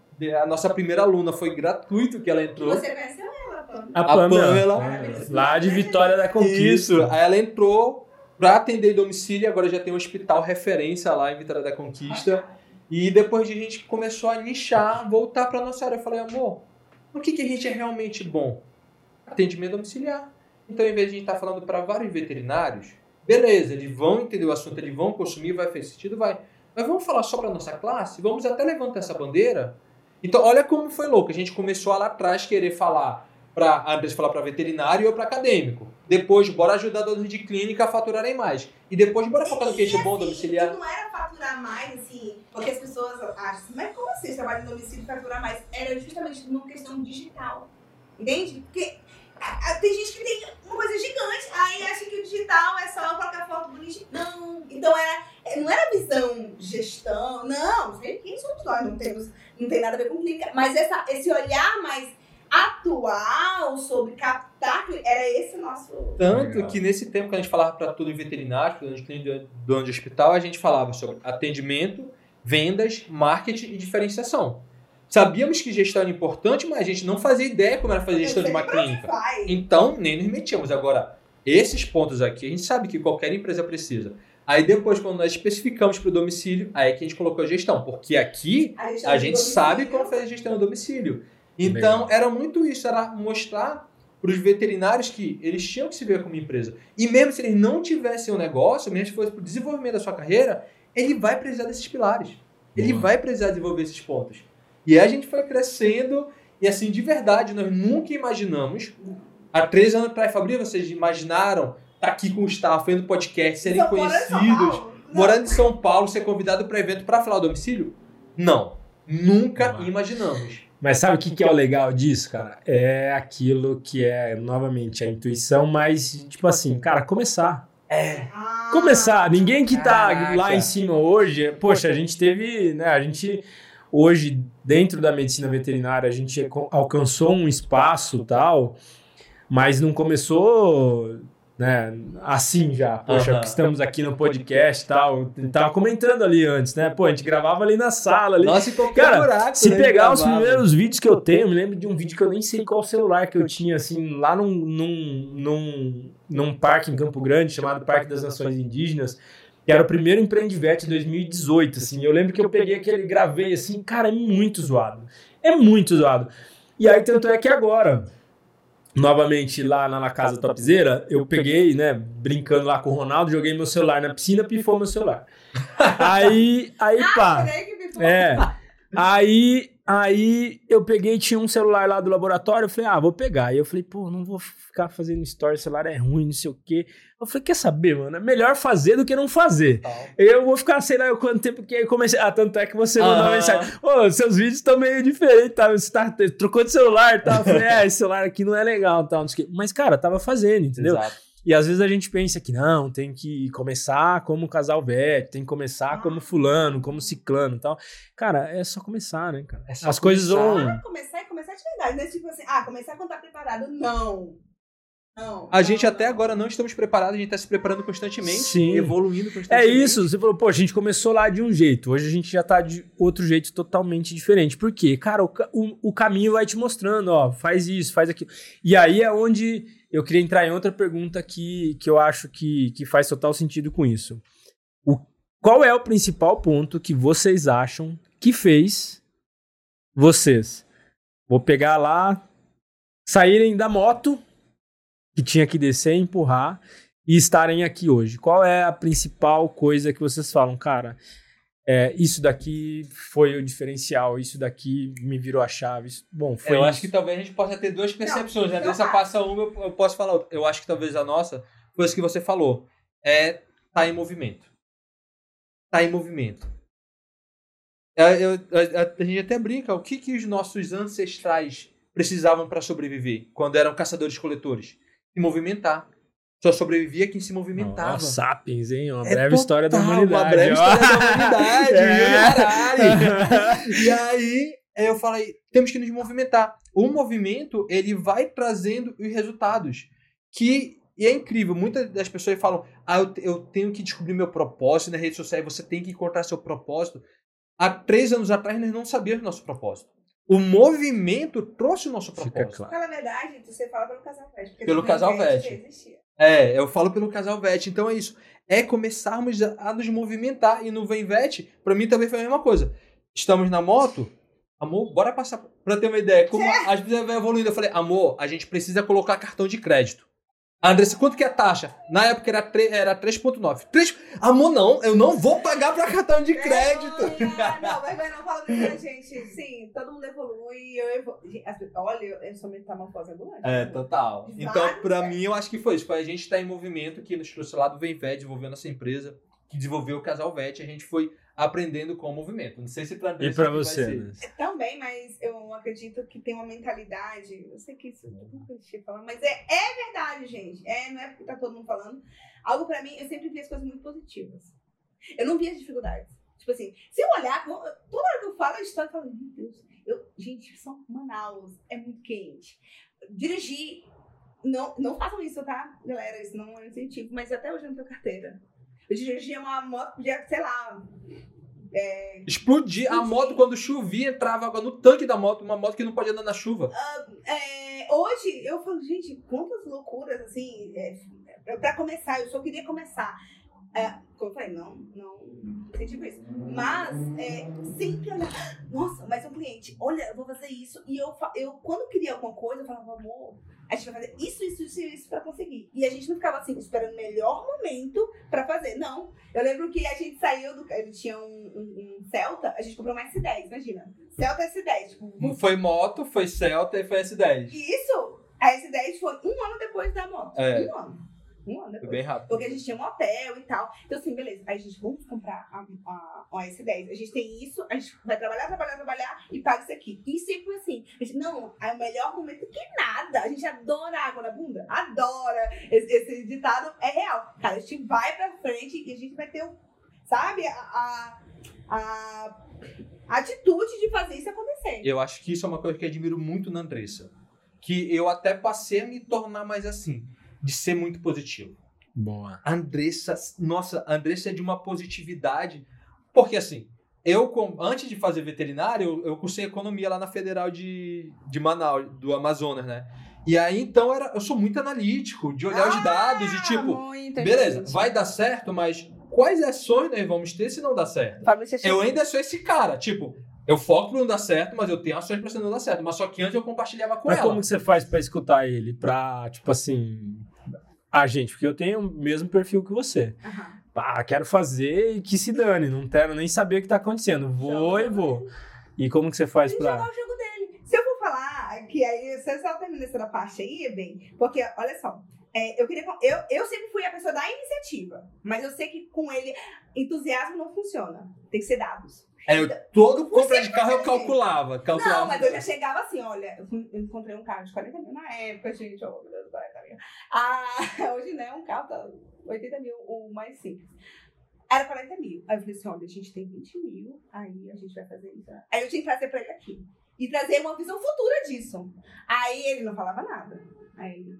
[SPEAKER 2] a nossa primeira aluna foi gratuito que ela entrou.
[SPEAKER 3] Você conheceu ela, Pamela?
[SPEAKER 1] A
[SPEAKER 2] A
[SPEAKER 1] Pamela.
[SPEAKER 2] Pamela.
[SPEAKER 1] É, Lá de Vitória da Conquista.
[SPEAKER 2] Isso, aí ela entrou para atender em domicílio, agora já tem um hospital referência lá em Vitória da Conquista. E depois de a gente começou a nichar, voltar para nossa área, eu falei, amor, no que, que a gente é realmente bom? Atendimento domiciliar. Então, em vez de a gente estar falando para vários veterinários, beleza, eles vão entender o assunto, eles vão consumir, vai fazer sentido, vai. Mas vamos falar só para nossa classe? Vamos até levantar essa bandeira? Então, olha como foi louco. A gente começou lá atrás querer falar para a empresa falar para veterinário ou para acadêmico. Depois, bora ajudar donos de clínica a faturarem mais. E depois, bora focar no que é bom domiciliar.
[SPEAKER 3] não era faturar mais, assim, porque as pessoas acham, mas como assim, você trabalha em domicílio faturar mais? Era justamente numa questão digital. Entende? Porque tem gente que tem uma coisa gigante, aí acha que o digital é só colocar foto bonita. Não. Então era, é, não era visão gestão, não. Quem somos nós? Não, temos, não tem nada a ver com clínica. Mas essa, esse olhar mais atual sobre captar, era esse nosso.
[SPEAKER 2] Tanto que nesse tempo que a gente falava para todo veterinário, para dono de clínica, dono de hospital, a gente falava sobre atendimento, vendas, marketing e diferenciação. Sabíamos que gestão era importante, mas a gente não fazia ideia como era fazer gestão de uma clínica. Então, nem nos metíamos. Agora, esses pontos aqui, a gente sabe que qualquer empresa precisa. Aí depois, quando nós especificamos para o domicílio, aí é que a gente colocou a gestão. Porque aqui,
[SPEAKER 3] A gente,
[SPEAKER 2] a gente sabe como fazer gestão no domicílio. Então, era muito isso, era mostrar para os veterinários que eles tinham que se ver como empresa. E mesmo se eles não tivessem um negócio, mesmo se fosse para o desenvolvimento da sua carreira, ele vai precisar desses pilares. Ele
[SPEAKER 1] Boa.
[SPEAKER 2] vai precisar desenvolver esses pontos. E aí a gente foi crescendo, e assim, de verdade, nós nunca imaginamos. Há três anos atrás, Fabrício, vocês imaginaram estar aqui com o staff, fazendo podcast, serem conhecidos?
[SPEAKER 3] Não.
[SPEAKER 2] morando em São Paulo, ser convidado para evento para falar o domicílio? Não. Nunca imaginamos.
[SPEAKER 1] Mas sabe o que, que é o legal disso, cara? É aquilo que é, novamente, a intuição, mas, tipo assim, cara, começar.
[SPEAKER 3] Ah,
[SPEAKER 1] Começar. Ninguém que tá
[SPEAKER 2] Caraca.
[SPEAKER 1] lá em cima hoje, poxa, a gente teve, né, a gente... hoje, dentro da medicina veterinária, a gente alcançou um espaço tal, mas não começou né, assim já. Poxa, que estamos aqui no podcast e tal. Tava comentando ali antes, né? Pô, a gente gravava ali na sala ali.
[SPEAKER 2] Nossa, e
[SPEAKER 1] Cara,
[SPEAKER 2] buraco,
[SPEAKER 1] Se
[SPEAKER 2] né,
[SPEAKER 1] pegar os primeiros vídeos que eu tenho, eu me lembro de um vídeo que eu nem sei qual celular que eu tinha, assim, lá num, num, num, num parque em Campo Grande, chamado Parque das Nações Indígenas, que era o primeiro Empreendivete de 2018, assim. Eu lembro que eu peguei aquele, gravei, assim, cara, é muito zoado. É muito zoado. E aí, tanto é que agora, novamente lá na, na casa topzeira, eu peguei, né, brincando lá com o Ronaldo, joguei meu celular na piscina, pifou meu celular. Aí, aí, pá.
[SPEAKER 3] Peraí que me
[SPEAKER 1] É. Aí, aí eu peguei, tinha um celular lá do laboratório, eu falei, ah, vou pegar. Aí eu falei, pô, não vou ficar fazendo story, celular é ruim, não sei o quê. Eu falei, quer saber, mano? É melhor fazer do que não fazer.
[SPEAKER 2] Tal.
[SPEAKER 1] Eu vou ficar, sei lá, quanto tempo que aí comecei. Ah, tanto é que você mandou uma
[SPEAKER 2] Ah.
[SPEAKER 1] mensagem. Ô, seus vídeos estão meio diferentes, tá? Você tá, trocou de celular e tal. Eu falei, é, esse celular aqui não é legal tal. Mas, cara, tava fazendo, entendeu?
[SPEAKER 2] Exato.
[SPEAKER 1] E às vezes a gente pensa que não, tem que começar como casal velho, tem que começar como fulano, como ciclano e tal. Cara, é só começar, né, cara?
[SPEAKER 2] É só
[SPEAKER 1] As coisas
[SPEAKER 2] começar.
[SPEAKER 1] vão.
[SPEAKER 3] Ah, começar e começar de verdade. Não é tipo assim, ah, começar quando tá preparado. Não. Não.
[SPEAKER 2] A
[SPEAKER 3] não,
[SPEAKER 2] gente até
[SPEAKER 3] não.
[SPEAKER 2] agora não estamos preparados, a gente está se preparando constantemente,
[SPEAKER 1] Sim.
[SPEAKER 2] evoluindo
[SPEAKER 1] É
[SPEAKER 2] constantemente.
[SPEAKER 1] isso, você falou, pô, a gente começou lá de um jeito, hoje a gente já tá de outro jeito totalmente diferente. Por quê? Cara, o, o, o caminho vai te mostrando, ó, faz isso, faz aquilo. E aí é onde eu queria entrar em outra pergunta que, que eu acho que, que faz total sentido com isso. O, qual é o principal ponto que vocês acham que fez vocês? Vou pegar lá, saírem da moto, que tinha que descer e empurrar, e estarem aqui hoje? Qual é a principal coisa que vocês falam, cara? É, isso daqui foi o diferencial, isso daqui me virou a chave. isso- bom, foi
[SPEAKER 2] É, eu
[SPEAKER 1] isso.
[SPEAKER 2] acho que talvez a gente possa ter duas percepções, né?
[SPEAKER 3] então
[SPEAKER 2] Dessa
[SPEAKER 3] tá.
[SPEAKER 2] passa uma, eu eu posso falar outra. Eu acho que talvez a nossa, foi isso que você falou, é tá em movimento. Tá em movimento. É, eu- a, a gente até brinca, o que, que os nossos ancestrais precisavam para sobreviver quando eram caçadores-coletores? Se movimentar. Só sobrevivia quem se movimentava.
[SPEAKER 1] Ó, sapiens, hein? Uma
[SPEAKER 2] É
[SPEAKER 1] breve história da
[SPEAKER 2] total,
[SPEAKER 1] humanidade.
[SPEAKER 2] Uma breve
[SPEAKER 1] ó.
[SPEAKER 2] história da humanidade. <laughs>
[SPEAKER 1] É.
[SPEAKER 2] E aí é, eu falei, temos que nos movimentar. O movimento, ele vai trazendo os resultados. Que e é incrível. Muitas das pessoas falam, ah, eu, eu tenho que descobrir meu propósito na rede social. Você tem que encontrar seu propósito. Há três anos atrás, nós não sabíamos nosso propósito. O movimento trouxe o nosso
[SPEAKER 1] Fica
[SPEAKER 2] propósito.
[SPEAKER 1] claro.
[SPEAKER 3] Fala a verdade, você fala pelo casal porque
[SPEAKER 2] Pelo casal
[SPEAKER 3] existia.
[SPEAKER 2] É, eu falo pelo casal VET. Então é isso. É começarmos a, nos movimentar. E no Vem VET, pra mim também foi a mesma coisa. Estamos na moto. Amor, bora passar. Pra ter uma ideia, como as pessoas vão evoluindo, eu falei, amor, a gente precisa colocar cartão de crédito. Andressa, quanto que é a taxa? Na época era, tre- era 3.9. 3... Amor, não, eu não vou pagar pra cartão de crédito.
[SPEAKER 3] Vergonha. Não, vergonha não fala pra gente. Sim, todo mundo evolui. Eu evolu... Olha, eu, sou metamorfose ambulante.
[SPEAKER 2] É, total. Então,
[SPEAKER 3] vários,
[SPEAKER 2] pra
[SPEAKER 3] é.
[SPEAKER 2] mim, eu acho que foi isso. Foi a gente estar em movimento que nos trouxe lá do Vem VET, desenvolveu nossa empresa, que desenvolveu o Casal VET, a gente foi aprendendo com o movimento. Não sei se pra
[SPEAKER 1] E
[SPEAKER 2] vai
[SPEAKER 1] você?
[SPEAKER 2] ser.
[SPEAKER 1] né?
[SPEAKER 3] Também, mas eu acredito que tem uma mentalidade. Eu sei que isso é clichê falar, mas é, é verdade, gente. É, não é porque tá todo mundo falando. Algo pra mim, eu sempre vi as coisas muito positivas. Eu não vi as dificuldades. Tipo assim, se eu olhar, toda hora que eu falo a história, eu falo, meu Deus, eu, gente, São Manaus é muito quente. Dirigir, não, não façam isso, tá, galera? Isso não é incentivo, mas até hoje eu não tenho carteira. Eu dirigia uma moto, podia, sei lá, é,
[SPEAKER 2] Explodir a moto quando chovia, entrava água no tanque da moto, uma moto que não pode andar na chuva.
[SPEAKER 3] É, hoje eu falo, gente, quantas loucuras assim. É, pra começar, eu só queria começar. É, como eu falei, não, não incentivo isso. Mas é, sempre nossa, mas um cliente, olha, eu vou fazer isso. E eu, eu quando eu queria alguma coisa, eu falava, amor, a gente vai fazer isso, isso, isso, isso pra conseguir. E a gente não ficava assim, esperando o melhor momento pra fazer. Não. Eu lembro que a gente saiu do. Ele tinha um, um- um Celta, a gente comprou uma S10, imagina. Celta S10, tipo,
[SPEAKER 2] Foi moto, foi Celta e foi S10.
[SPEAKER 3] e isso, a S10 foi um ano depois da moto.
[SPEAKER 2] É.
[SPEAKER 3] Um ano. Um ano depois.
[SPEAKER 2] bem rápido.
[SPEAKER 3] Porque a gente tinha um hotel e tal. Então, assim, beleza. Aí a gente, vamos comprar a, a, a S10. A gente tem isso, a gente vai trabalhar, trabalhar, trabalhar e paga isso aqui. E sempre foi assim. A gente, não, é o melhor momento que nada. A gente adora água na bunda. Adora. Esse, esse ditado é real. Cara, a gente vai pra frente e a gente vai ter, um, sabe, a, a, a, a atitude de fazer isso acontecer.
[SPEAKER 2] Eu acho que isso é uma coisa que eu admiro muito na Andressa. Que eu até passei a me tornar mais assim, de ser muito positivo.
[SPEAKER 1] Boa.
[SPEAKER 2] Andressa, nossa, Andressa é de uma positividade. Porque assim, eu, antes de fazer veterinário, eu, eu cursei economia lá na Federal de, de Manaus, do Amazonas, né? E aí, então, era, eu sou muito analítico, de olhar os dados e tipo,
[SPEAKER 3] Muito
[SPEAKER 2] beleza, vai dar certo, mas quais ações nós vamos ter se não dar certo?
[SPEAKER 3] É
[SPEAKER 2] Eu ainda sou esse cara, tipo, eu foco pra não dar certo, mas eu tenho ações pra não dar certo. Mas só que antes eu compartilhava com
[SPEAKER 1] Mas
[SPEAKER 2] ela.
[SPEAKER 1] como que você faz pra escutar ele? Pra, tipo assim. Ah, gente, porque eu tenho o mesmo perfil que você.
[SPEAKER 3] Aham.
[SPEAKER 1] Ah, quero fazer e que se dane, não quero nem saber o que tá acontecendo. Vou e vou. E como que você faz
[SPEAKER 3] Ele jogar o jogo dele. Se eu for falar, que aí você só termina essa parte aí, bem, porque, olha só, é, eu queria. Eu, eu sempre fui a pessoa da iniciativa, mas eu sei que com ele, entusiasmo não funciona. Tem que ser dados.
[SPEAKER 2] É, eu, todo compra de carro eu calculava. calculava.
[SPEAKER 3] Não, mas eu já chegava assim, olha, eu encontrei um carro de 40 mil na época, gente, oh, meu Deus, 40 mil. Ah, <laughs> hoje né, um carro tá 80 mil, o mais simples. Era 40 mil. Aí eu falei assim, olha, a gente tem 20 mil, aí a gente vai fazer isso. Aí eu tinha que trazer pra ele aqui. E trazer uma visão futura disso. Aí ele não falava nada. Aí, ele-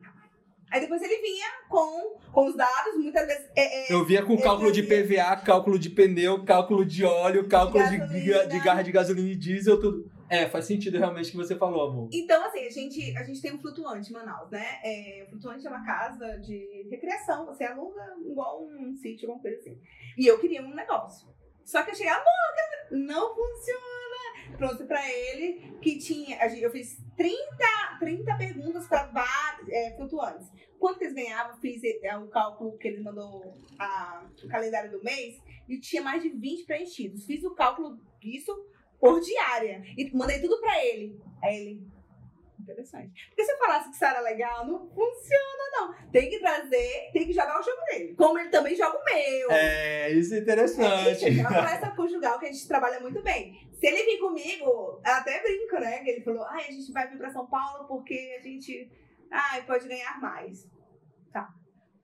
[SPEAKER 3] aí depois ele vinha com, com os dados, muitas vezes. é, é,
[SPEAKER 2] Eu via com
[SPEAKER 3] Eu
[SPEAKER 2] cálculo de
[SPEAKER 3] fazia.
[SPEAKER 2] PVA, cálculo de pneu, cálculo de óleo, cálculo de,
[SPEAKER 3] gasolina.
[SPEAKER 2] de garra de gasolina e diesel, tudo. É, faz sentido realmente o que você falou, amor.
[SPEAKER 3] Então, assim, a gente, a gente tem um flutuante em Manaus, né? É, o flutuante é uma casa de recreação, você aluga igual um sítio, alguma coisa assim. E eu queria um negócio. Só que eu cheguei, amor, não funciona. Trouxe pra ele que tinha. Eu fiz 30, 30 perguntas para vários é, flutuantes. Quanto eles ganhavam? Fiz é, o cálculo que ele mandou a- o calendário do mês e tinha mais de 20 preenchidos. Fiz o cálculo disso por diária. E mandei tudo pra ele. Aí ele. Interessante. Porque se eu falasse que isso era legal, não funciona, não. Tem que trazer, tem que jogar o jogo dele. Como ele também joga o meu.
[SPEAKER 2] É, isso é
[SPEAKER 3] É,
[SPEAKER 2] interessante.
[SPEAKER 3] isso, é uma conversa conjugal que a gente trabalha muito bem. Se ele vir comigo, eu até brinco, né? Que ele falou, ai, a gente vai vir pra São Paulo porque a gente ai, pode ganhar mais. Tá.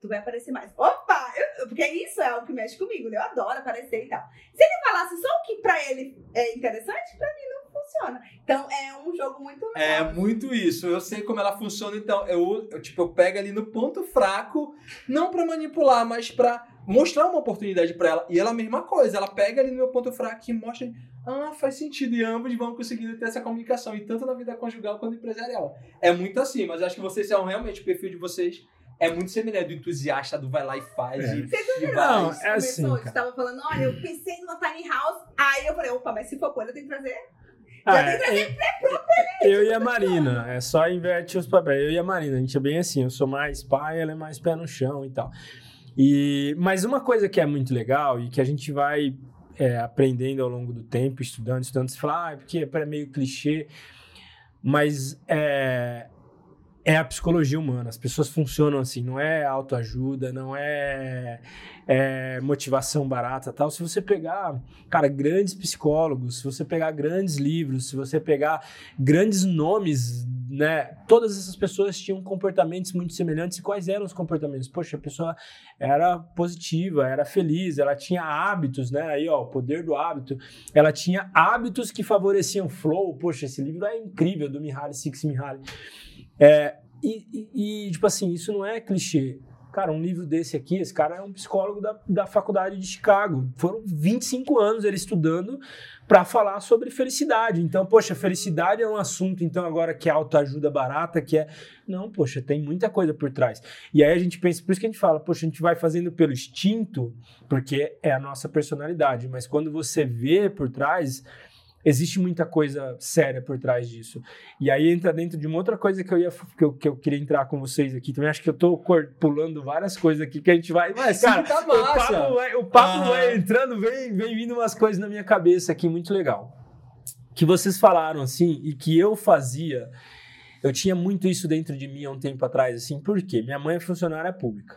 [SPEAKER 3] Tu vai aparecer mais. Opa! eu- porque isso é o que mexe comigo, né? Eu adoro aparecer e tal. Se ele falasse só o que pra ele é interessante, pra mim não funciona. Então é um jogo muito
[SPEAKER 2] É
[SPEAKER 3] legal.
[SPEAKER 2] muito isso. Eu sei como ela funciona, então eu, eu, tipo eu pego ali no ponto fraco, não pra manipular, mas pra mostrar uma oportunidade pra ela. E ela a mesma coisa, ela pega ali no meu ponto fraco e mostra, ah, faz sentido e ambos vão conseguindo ter essa comunicação e tanto na vida conjugal quanto empresarial. É muito assim, mas eu acho que vocês são realmente o perfil de vocês é muito semelhante do entusiasta do vai lá e faz
[SPEAKER 1] É.
[SPEAKER 2] e,
[SPEAKER 3] Vocês viram.
[SPEAKER 1] Não, é assim,
[SPEAKER 3] começou,
[SPEAKER 1] cara.
[SPEAKER 3] Você tava falando, olha, eu pensei numa tiny house. Aí eu falei, opa, mas se for coisa, eu tenho que trazer.
[SPEAKER 1] Ah, é,
[SPEAKER 3] tem
[SPEAKER 1] é, eu e a Marina, é só inverte os papéis. Eu e a Marina, a gente é bem assim, eu sou mais pai, ela é mais pé no chão e tal. E, mas uma coisa que é muito legal e que a gente vai é, aprendendo ao longo do tempo, estudando, estudando, você fala, ah, é porque é meio clichê, mas é, é a psicologia humana. As pessoas funcionam assim, não é autoajuda, não é, é motivação barata tal. Se você pegar, cara, grandes psicólogos, se você pegar grandes livros, se você pegar grandes nomes, né? Todas essas pessoas tinham comportamentos muito semelhantes. E quais eram os comportamentos? Poxa, a pessoa era positiva, era feliz, ela tinha hábitos, né? Aí, ó, o poder do hábito. Ela tinha hábitos que favoreciam flow. Poxa, esse livro é incrível, do Mihaly Csikszentmihalyi. É, e, e- tipo assim, isso não é clichê. Cara, um livro desse aqui, esse cara é um psicólogo da, da faculdade de Chicago. Foram 25 anos ele estudando para falar sobre felicidade. Então, poxa, felicidade é um assunto, então, agora que é autoajuda barata, que é. Não, poxa, tem muita coisa por trás. E aí a gente pensa, por isso que a gente fala, poxa, a gente vai fazendo pelo instinto, porque é a nossa personalidade. Mas quando você vê por trás, existe muita coisa séria por trás disso. E aí entra dentro de uma outra coisa que eu, ia, que eu, que eu queria entrar com vocês aqui também. Acho que eu tô pulando várias coisas aqui que a gente vai.
[SPEAKER 2] Mas
[SPEAKER 1] Cara,
[SPEAKER 2] sim, tá
[SPEAKER 1] o
[SPEAKER 2] massa.
[SPEAKER 1] papo, vai, o papo
[SPEAKER 2] Aham.
[SPEAKER 1] vai entrando, vem, vem vindo umas coisas na minha cabeça aqui muito legal. Que vocês falaram assim e que eu fazia. Eu tinha muito isso dentro de mim há um tempo atrás, assim, por quê? Minha mãe é funcionária pública.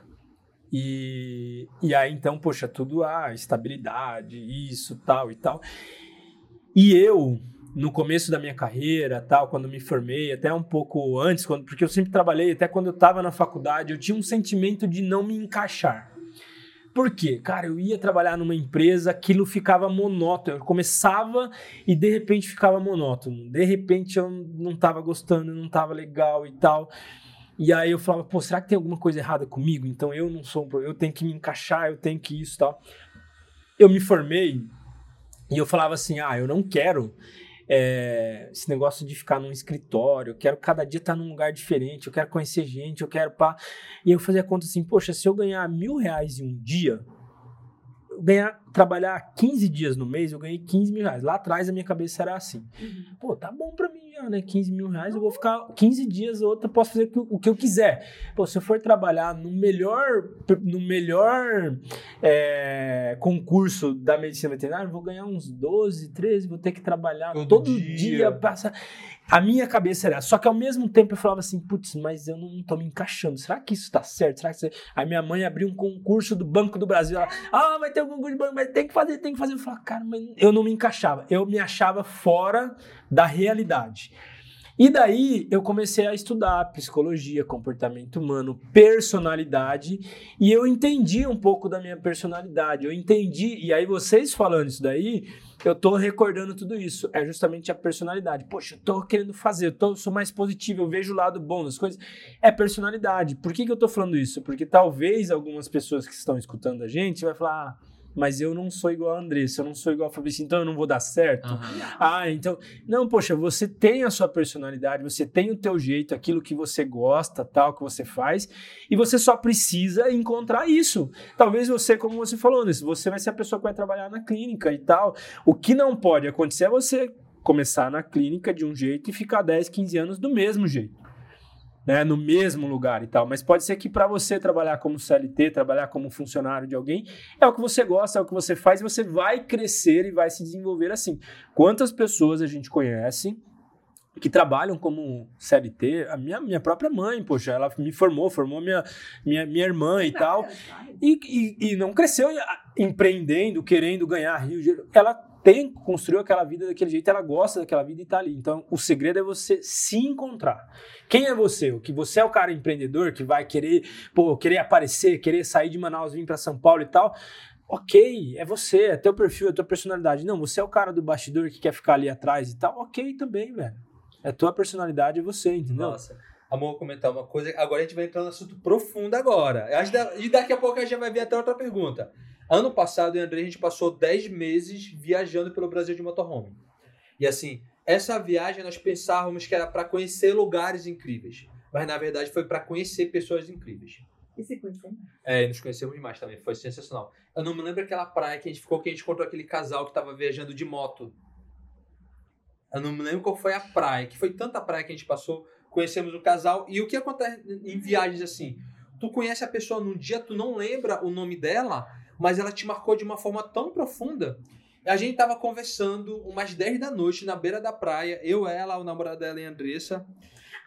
[SPEAKER 1] E, e aí, então, poxa, tudo, ah, estabilidade, isso, tal e tal. E eu, no começo da minha carreira, tal, quando me formei, até um pouco antes, quando, porque eu sempre trabalhei, até quando eu estava na faculdade, eu tinha um sentimento de não me encaixar. Por quê? Cara, eu ia trabalhar numa empresa, aquilo ficava monótono. Eu começava e de repente ficava monótono. De repente eu não tava gostando, não tava legal e tal. E aí eu falava, pô, será que tem alguma coisa errada comigo? Então eu não sou, eu tenho que me encaixar, eu tenho que isso e tal. Eu me formei e eu falava assim, ah, eu não quero é, esse negócio de ficar num escritório, eu quero cada dia estar num lugar diferente, eu quero conhecer gente, eu quero pá. E eu fazia conta assim, poxa, se eu ganhar mil reais em um dia, ganhar, trabalhar 15 dias no mês, eu ganhei 15 mil reais. Lá atrás a minha cabeça era assim. Uhum. Pô, tá bom pra mim já, né? 15 mil reais, eu vou ficar 15 dias, outra, posso fazer o que eu quiser. Pô, se eu for trabalhar no melhor, no melhor é, concurso da medicina veterinária, vou ganhar uns 12, 13, vou ter que trabalhar todo, todo dia. dia passa... A minha cabeça era, só que ao mesmo tempo eu falava assim, putz, mas eu não tô me encaixando. Será que isso tá certo? Será que isso... Aí minha mãe abriu um concurso do Banco do Brasil. Ela, ah, vai ter um concurso de banco, mas tem que fazer, tem que fazer. Eu falava, cara, mas eu não me encaixava. Eu me achava fora da realidade. E daí eu comecei a estudar psicologia, comportamento humano, personalidade, e eu entendi um pouco da minha personalidade. Eu entendi, e aí vocês falando isso daí, eu tô recordando tudo isso. É justamente a personalidade. Poxa, eu tô querendo fazer, eu tô, sou mais positivo, eu vejo o lado bom das coisas. É personalidade. Por que, que eu tô falando isso? Porque talvez algumas pessoas que estão escutando a gente vai falar. Ah, mas eu não sou igual a Andressa, eu não sou igual a Fabrício, então eu não vou dar certo. Uhum. Ah, então. Não, poxa, você tem a sua personalidade, você tem o teu jeito, aquilo que você gosta, tal, que você faz, e você só precisa encontrar isso. Talvez você, como você falou, você vai ser a pessoa que vai trabalhar na clínica e tal. O que não pode acontecer é você começar na clínica de um jeito e ficar 10, 15 anos do mesmo jeito né, no mesmo lugar e tal. Mas pode ser que para você trabalhar como CLT, trabalhar como funcionário de alguém, é o que você gosta, é o que você faz e você vai crescer e vai se desenvolver assim. Quantas pessoas a gente conhece que trabalham como CLT, a minha, minha própria mãe, poxa, ela me formou, formou minha, minha, minha irmã e tal, e, e, e não cresceu empreendendo, querendo ganhar Rio de Janeiro. Ela tem, construiu aquela vida daquele jeito, ela gosta daquela vida e tá ali. Então, o segredo é você se encontrar. Quem é você? O que você é o cara empreendedor que vai querer, pô, querer aparecer, querer sair de Manaus, vir para São Paulo e tal. Ok, é você, é teu perfil, é tua personalidade. Não, você é o cara do bastidor que quer ficar ali atrás e tal. Ok também, velho. É tua personalidade, é você, entendeu?
[SPEAKER 2] Nossa. Amor, comentar uma coisa. Agora a gente vai entrar no assunto profundo agora. E daqui a pouco a gente vai ver até outra pergunta. Ano passado, eu e André, a gente passou 10 meses viajando pelo Brasil de motorhome. E assim, essa viagem nós pensávamos que era para conhecer lugares incríveis. Mas na verdade foi para conhecer pessoas incríveis.
[SPEAKER 3] E se conhecemos?
[SPEAKER 2] É, nos conhecemos mais também. Foi sensacional. Eu não me lembro aquela praia que a gente ficou, que a gente encontrou aquele casal que estava viajando de moto. Eu não me lembro qual foi a praia, que foi tanta praia que a gente passou. Conhecemos o casal. E o que acontece em viagens assim? Tu conhece a pessoa num dia, tu não lembra o nome dela, mas ela te marcou de uma forma tão profunda. A gente tava conversando umas 10 da noite na beira da praia, eu, ela, o namorado dela e a Andressa.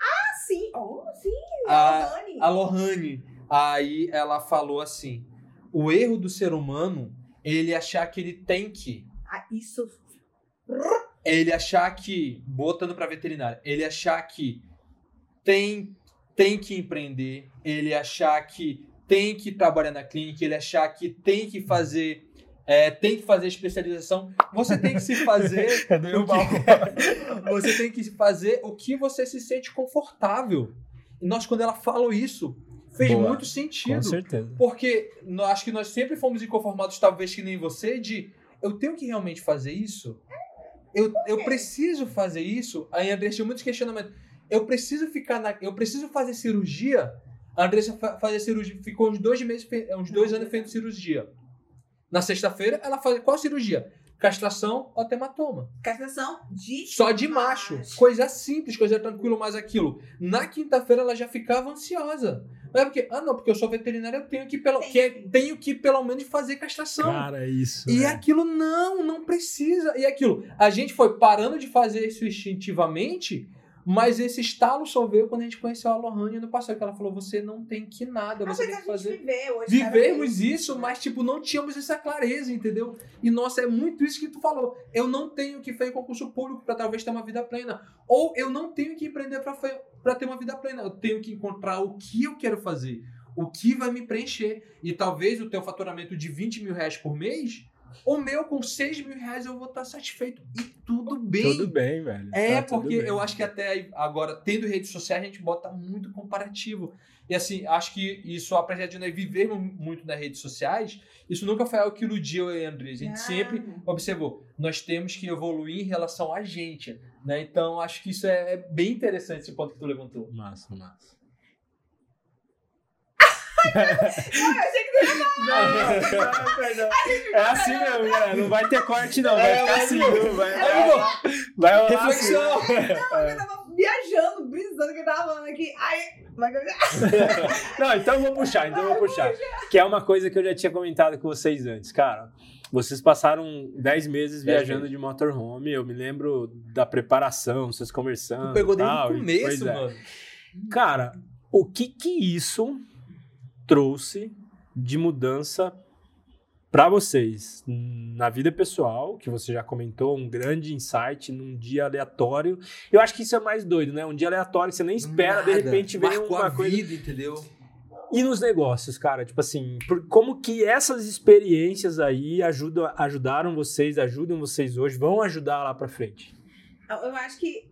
[SPEAKER 3] Ah, sim! Oh, sim! A Lohane.
[SPEAKER 2] A Lohane. Aí ela falou assim: o erro do ser humano ele achar que ele tem que.
[SPEAKER 3] Ah, isso.
[SPEAKER 2] Ele achar que, botando pra veterinária, ele achar que tem, tem que empreender, ele achar que tem que trabalhar na clínica, ele achar que tem que fazer é, tem que fazer especialização, você tem que se fazer <laughs> o que, <laughs> você tem que fazer o que você se sente confortável. E nós, quando ela falou isso, fez Boa, muito sentido. Com
[SPEAKER 1] certeza.
[SPEAKER 2] Porque nós, acho que nós sempre fomos inconformados, talvez que nem você, de eu tenho que realmente fazer isso? Eu, eu preciso fazer isso? Aí André tinha muitos questionamentos. Eu preciso ficar na. Eu preciso fazer cirurgia? A Andressa fazia cirurgia, ficou uns dois meses, uns dois anos fazendo cirurgia. Na sexta-feira, ela fazia qual cirurgia? Castração ou hematoma.
[SPEAKER 3] Castração de
[SPEAKER 2] Só de macho. Coisa simples, coisa tranquila, mas aquilo. Na quinta-feira ela já ficava ansiosa. Não é porque, ah não, porque eu sou veterinária, eu tenho que, pelo, que, é, tenho que pelo menos fazer castração.
[SPEAKER 1] Cara, é isso.
[SPEAKER 2] E é. aquilo não, não precisa. E aquilo, a gente foi parando de fazer isso instintivamente mas esse estalo só veio quando a gente conheceu a Lohane no passado, que ela falou: você não tem que nada, você tem que fazer.
[SPEAKER 3] Viveu,
[SPEAKER 2] Vivemos isso, mas tipo, não tínhamos essa clareza, entendeu? E nossa, é muito isso que tu falou. Eu não tenho que fazer concurso público para talvez ter uma vida plena. Ou eu não tenho que empreender para ter uma vida plena. Eu tenho que encontrar o que eu quero fazer o que vai me preencher. E talvez o teu faturamento de 20 mil reais por mês, o meu com 6 mil reais eu vou estar satisfeito. E tudo bem.
[SPEAKER 1] Tudo bem, velho.
[SPEAKER 2] É,
[SPEAKER 1] Tá
[SPEAKER 2] porque eu acho que até agora, tendo redes sociais, a gente bota muito comparativo. E assim, acho que isso, apesar de nós vivermos muito nas redes sociais, isso nunca foi algo que iludiu eu e a André. A gente
[SPEAKER 3] Ah,
[SPEAKER 2] sempre observou, nós temos que evoluir em relação a gente. Né? Então, acho que isso é, é bem interessante esse ponto que tu levantou.
[SPEAKER 1] Massa, massa.
[SPEAKER 3] Eu achei que
[SPEAKER 1] É assim mesmo, galera. Não vai ter corte, não. Vai
[SPEAKER 2] É,
[SPEAKER 1] ficar
[SPEAKER 2] mas,
[SPEAKER 1] assim? Vai,
[SPEAKER 2] pô,
[SPEAKER 1] vai rolar
[SPEAKER 2] reflexão!
[SPEAKER 1] assim.
[SPEAKER 3] eu tava viajando, brisando que eu tava falando aqui. Aí, vai <laughs>
[SPEAKER 1] Não, então eu vou puxar, então eu vou puxar. Que é uma coisa que eu já tinha comentado com vocês antes. Cara, vocês passaram 10 meses
[SPEAKER 2] Dez
[SPEAKER 1] viajando de motorhome. Eu me lembro da preparação, vocês conversando.
[SPEAKER 2] Tu pegou desde o começo,
[SPEAKER 1] é.
[SPEAKER 2] mano.
[SPEAKER 1] Cara, o que que isso trouxe de mudança para vocês na vida pessoal, que você já comentou, um grande insight num dia aleatório. Eu acho que isso é mais doido, né? Um dia aleatório que você nem espera, de
[SPEAKER 2] Nada.
[SPEAKER 1] repente vem
[SPEAKER 2] Marcou
[SPEAKER 1] uma
[SPEAKER 2] a
[SPEAKER 1] coisa.
[SPEAKER 2] vida, entendeu?
[SPEAKER 1] E nos negócios, cara, tipo assim, por- como que essas experiências aí ajudam, ajudaram vocês, ajudam vocês hoje, vão ajudar lá pra frente?
[SPEAKER 3] Eu acho que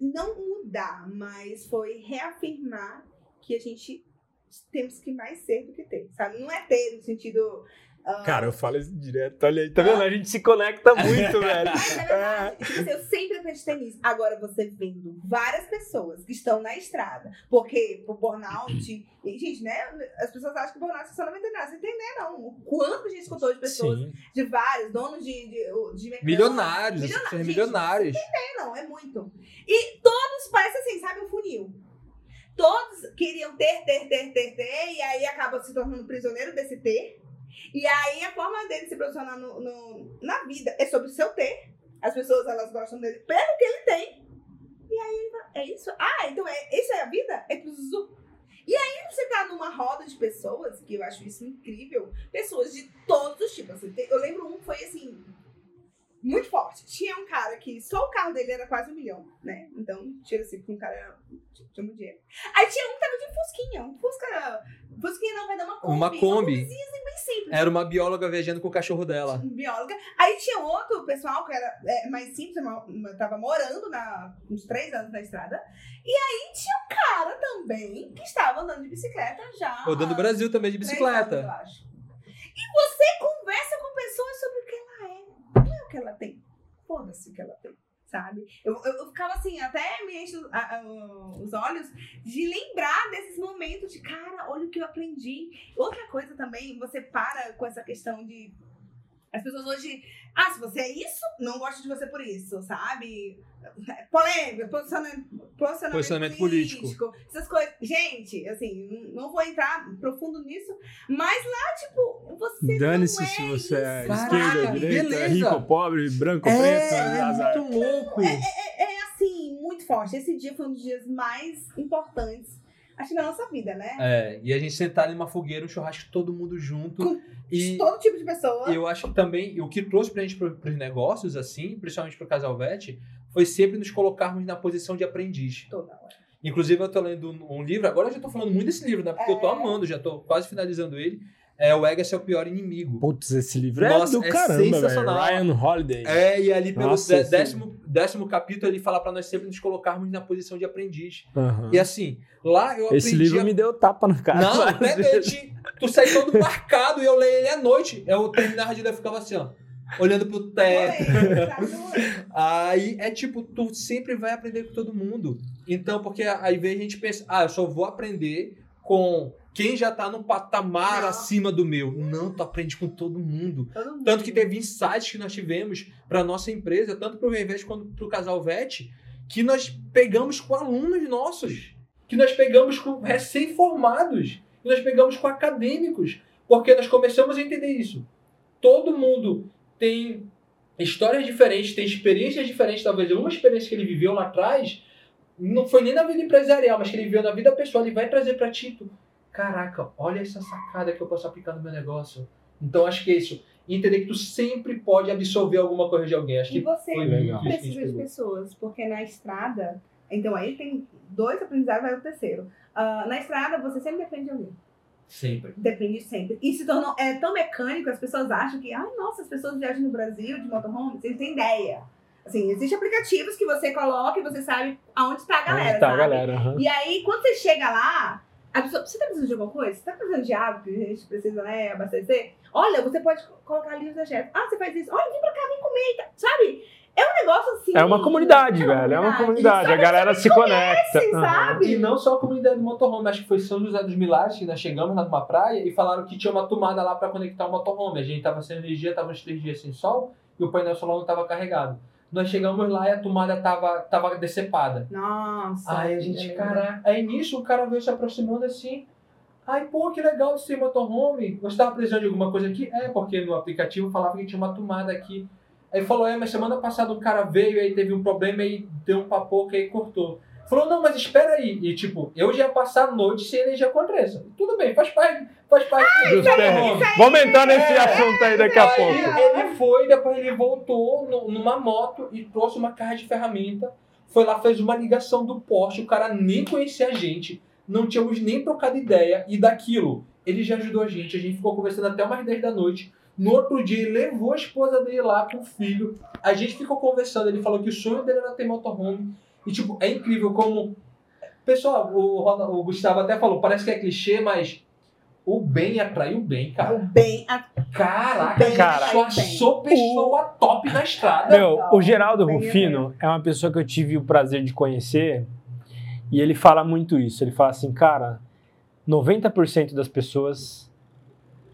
[SPEAKER 3] não mudar, mas foi reafirmar que a gente temos que mais ser do que ter, sabe? Não é ter no sentido. ah,
[SPEAKER 1] Cara, eu falo isso direto, olha aí, tá vendo? A gente se conecta <laughs> muito, velho.
[SPEAKER 3] Na verdade, tipo assim, eu sempre acreditei nisso. Agora, você vendo várias pessoas que estão na estrada, porque por burnout, e, gente, né? As pessoas acham que burnout é só na veterinária. Você entender, não. O quanto a gente escutou de pessoas,
[SPEAKER 1] Sim.
[SPEAKER 3] de vários, donos de, de, de mecânica.
[SPEAKER 2] Milionários, as
[SPEAKER 3] Milionários,
[SPEAKER 2] pessoas
[SPEAKER 3] gente,
[SPEAKER 2] milionárias.
[SPEAKER 3] É, não, é muito. E todos parecem assim, sabe, um funil. Todos queriam ter, ter, ter, ter, ter, e aí acaba se tornando prisioneiro desse ter. E aí a forma dele se posicionar no, no- na vida é sobre o seu ter. As pessoas, elas gostam dele pelo que ele tem. E aí é isso? Ah, então é, isso é a vida? É tudo. E aí você tá numa roda de pessoas, que eu acho isso incrível, pessoas de todos os tipos. Assim, Eu lembro um foi assim, muito forte. Tinha um cara que só o carro dele era quase um milhão, né? Então, tira assim, porque um cara era- tinha muito dinheiro. Aí tinha um que tava de Fusquinha. Um Fusca. Fusquinha não, vai dar uma Kombi.
[SPEAKER 2] Uma Kombi.
[SPEAKER 3] Uma assim, bem simples.
[SPEAKER 2] Era uma bióloga viajando com o cachorro dela.
[SPEAKER 3] Um bióloga. Aí tinha outro pessoal que era é, mais simples, ma- ma- tava morando na, uns três anos na estrada. E aí tinha um cara também que estava andando de bicicleta já.
[SPEAKER 2] Rodando o Brasil também de bicicleta.
[SPEAKER 3] anos, eu acho. E você conversa com pessoas sobre o que ela é. Não é o que ela tem. Foda-se o que ela tem. Sabe? Eu, eu, eu ficava assim, até me enche os- a- a- os olhos de lembrar desses momentos de, cara, olha o que eu aprendi. Outra coisa também, você para com essa questão de. As pessoas hoje. Ah, se você é isso, não gosto de você por isso, sabe? Polêmica, posicionamento, posicionamento,
[SPEAKER 2] Posicionamento político.
[SPEAKER 3] político. Essas coisas. Gente, assim, não vou entrar profundo nisso, mas lá, tipo, você.
[SPEAKER 1] Dane-se
[SPEAKER 3] não é
[SPEAKER 1] se você é
[SPEAKER 3] isso,
[SPEAKER 1] esquerda,
[SPEAKER 3] sabe?
[SPEAKER 1] direita,
[SPEAKER 2] beleza.
[SPEAKER 1] rico, pobre, branco,
[SPEAKER 2] É,
[SPEAKER 1] preto,
[SPEAKER 2] é
[SPEAKER 1] azar.
[SPEAKER 2] muito louco.
[SPEAKER 3] É assim, muito forte. Esse dia foi um dos dias mais importantes, acho que da nossa vida, né?
[SPEAKER 2] É, e a gente sentar numa fogueira, um churrasco, todo mundo junto.
[SPEAKER 3] Com
[SPEAKER 2] E
[SPEAKER 3] Todo tipo de pessoa.
[SPEAKER 2] eu acho que também, o que trouxe pra gente pro, pros negócios, assim, principalmente pro Casal Vet, foi sempre nos colocarmos na posição de aprendiz.
[SPEAKER 3] Toda hora.
[SPEAKER 2] Inclusive, eu tô lendo um livro, agora eu já tô falando muito desse livro, né? Porque eu tô
[SPEAKER 3] É.
[SPEAKER 2] amando, já tô quase finalizando ele. É O Ego é Seu Pior Inimigo.
[SPEAKER 1] Putz, esse livro
[SPEAKER 2] Nossa,
[SPEAKER 1] é do
[SPEAKER 2] é
[SPEAKER 1] caramba,
[SPEAKER 2] sensacional.
[SPEAKER 1] Ryan Holiday.
[SPEAKER 2] É, e ali pelo
[SPEAKER 1] Nossa,
[SPEAKER 2] dé-
[SPEAKER 1] esse-
[SPEAKER 2] décimo, décimo capítulo ele fala pra nós sempre nos colocarmos na posição de aprendiz.
[SPEAKER 1] Aham.
[SPEAKER 2] E assim, lá eu aprendi
[SPEAKER 1] Esse livro
[SPEAKER 2] a
[SPEAKER 1] me deu tapa na cara.
[SPEAKER 2] Não, até mente. Tu sai todo marcado e eu leio ele à noite. Eu terminava de ler e ficava assim, ó. Olhando pro teto.
[SPEAKER 3] Tá.
[SPEAKER 2] Aí é tipo, tu sempre vai aprender com todo mundo. Então, porque aí vem a gente pensa, ah, eu só vou aprender com quem já tá num patamar
[SPEAKER 3] Não.
[SPEAKER 2] acima do meu. Não, tu aprende com todo mundo.
[SPEAKER 3] Todo mundo.
[SPEAKER 2] Tanto que teve insights que nós tivemos para nossa empresa, tanto para o Reinvest quanto para o Casal Vet, que nós pegamos com alunos nossos, que nós pegamos com recém-formados, que nós pegamos com acadêmicos, porque nós começamos a entender isso. Todo mundo tem histórias diferentes, tem experiências diferentes, talvez uma experiência que ele viveu lá atrás, não foi nem na vida empresarial, mas que ele viveu na vida pessoal, ele vai trazer para ti. Caraca, olha essa sacada que eu posso aplicar no meu negócio. Então acho que é isso. Entender que tu sempre pode absorver alguma coisa de alguém. Acho
[SPEAKER 3] E
[SPEAKER 2] que
[SPEAKER 3] você
[SPEAKER 2] foi
[SPEAKER 1] legal.
[SPEAKER 3] precisa de pessoas, porque na estrada, então aí tem dois aprendizados, vai o terceiro. Ah, na estrada, você sempre depende de alguém.
[SPEAKER 2] Sempre.
[SPEAKER 3] Depende sempre. E se tornou é tão mecânico, as pessoas acham que, ai, nossa, as pessoas viajam no Brasil de motorhome, vocês não têm ideia. Assim, existem aplicativos que você coloca e você sabe aonde está a galera.
[SPEAKER 1] Onde tá a
[SPEAKER 3] sabe?
[SPEAKER 1] galera? aham.
[SPEAKER 3] E aí, quando você chega lá, pessoa, você tá precisando de alguma coisa? Você tá precisando de água que a gente precisa, né, abastecer? Olha, você pode co- colocar ali os objetos. Ah, você faz isso. Olha, vem pra cá, vem comer. tá- Sabe? É um negócio assim.
[SPEAKER 1] É uma comunidade, velho. É uma comunidade. A galera se conecta.
[SPEAKER 3] Assim,
[SPEAKER 1] Aham.
[SPEAKER 3] sabe?
[SPEAKER 2] E não só a comunidade do motorhome, acho que foi São José dos Milagres, que nós chegamos lá numa praia e falaram que tinha uma tomada lá para conectar o motorhome. A gente tava sem energia, tava uns três dias sem sol e o painel solar não estava carregado. Nós chegamos lá e a tomada tava, tava decepada.
[SPEAKER 3] Nossa.
[SPEAKER 2] Aí a gente, caraca. Aí nisso o cara veio se aproximando assim. Ai, pô, que legal esse motorhome. Você estava precisando de alguma coisa aqui? É, porque no aplicativo falava que tinha uma tomada aqui. Aí falou, é, mas semana passada um cara veio, aí teve um problema e deu um papoca e cortou. Falou, não, mas espera aí. E tipo, eu já ia passar a noite sem energia com a Andressa. Tudo bem, faz parte, faz parte do
[SPEAKER 1] Dos terrenos. Vamos entrar nesse assunto aí daqui a
[SPEAKER 2] Aí
[SPEAKER 1] pouco.
[SPEAKER 2] ele foi, depois ele voltou no- numa moto e trouxe uma caixa de ferramenta. Foi lá, fez uma ligação do poste. O cara nem conhecia a gente. Não tínhamos nem trocado ideia. E daquilo, ele já ajudou a gente. A gente ficou conversando até umas 10 da noite. No outro dia, ele levou a esposa dele lá com o filho. A gente ficou conversando. Ele falou que o sonho dele era ter motorhome. E, tipo, é incrível como. Pessoal, o, o Gustavo até falou, parece que é clichê, mas o bem atrai o bem,
[SPEAKER 3] O
[SPEAKER 2] cara.
[SPEAKER 3] bem a
[SPEAKER 2] Caraca,
[SPEAKER 3] Bem,
[SPEAKER 1] cara.
[SPEAKER 2] só sou pessoa top na estrada.
[SPEAKER 1] Meu, o Geraldo
[SPEAKER 3] Bem
[SPEAKER 1] Rufino é uma pessoa que eu tive o prazer de conhecer e ele fala muito isso. Ele fala assim, cara, 90% das pessoas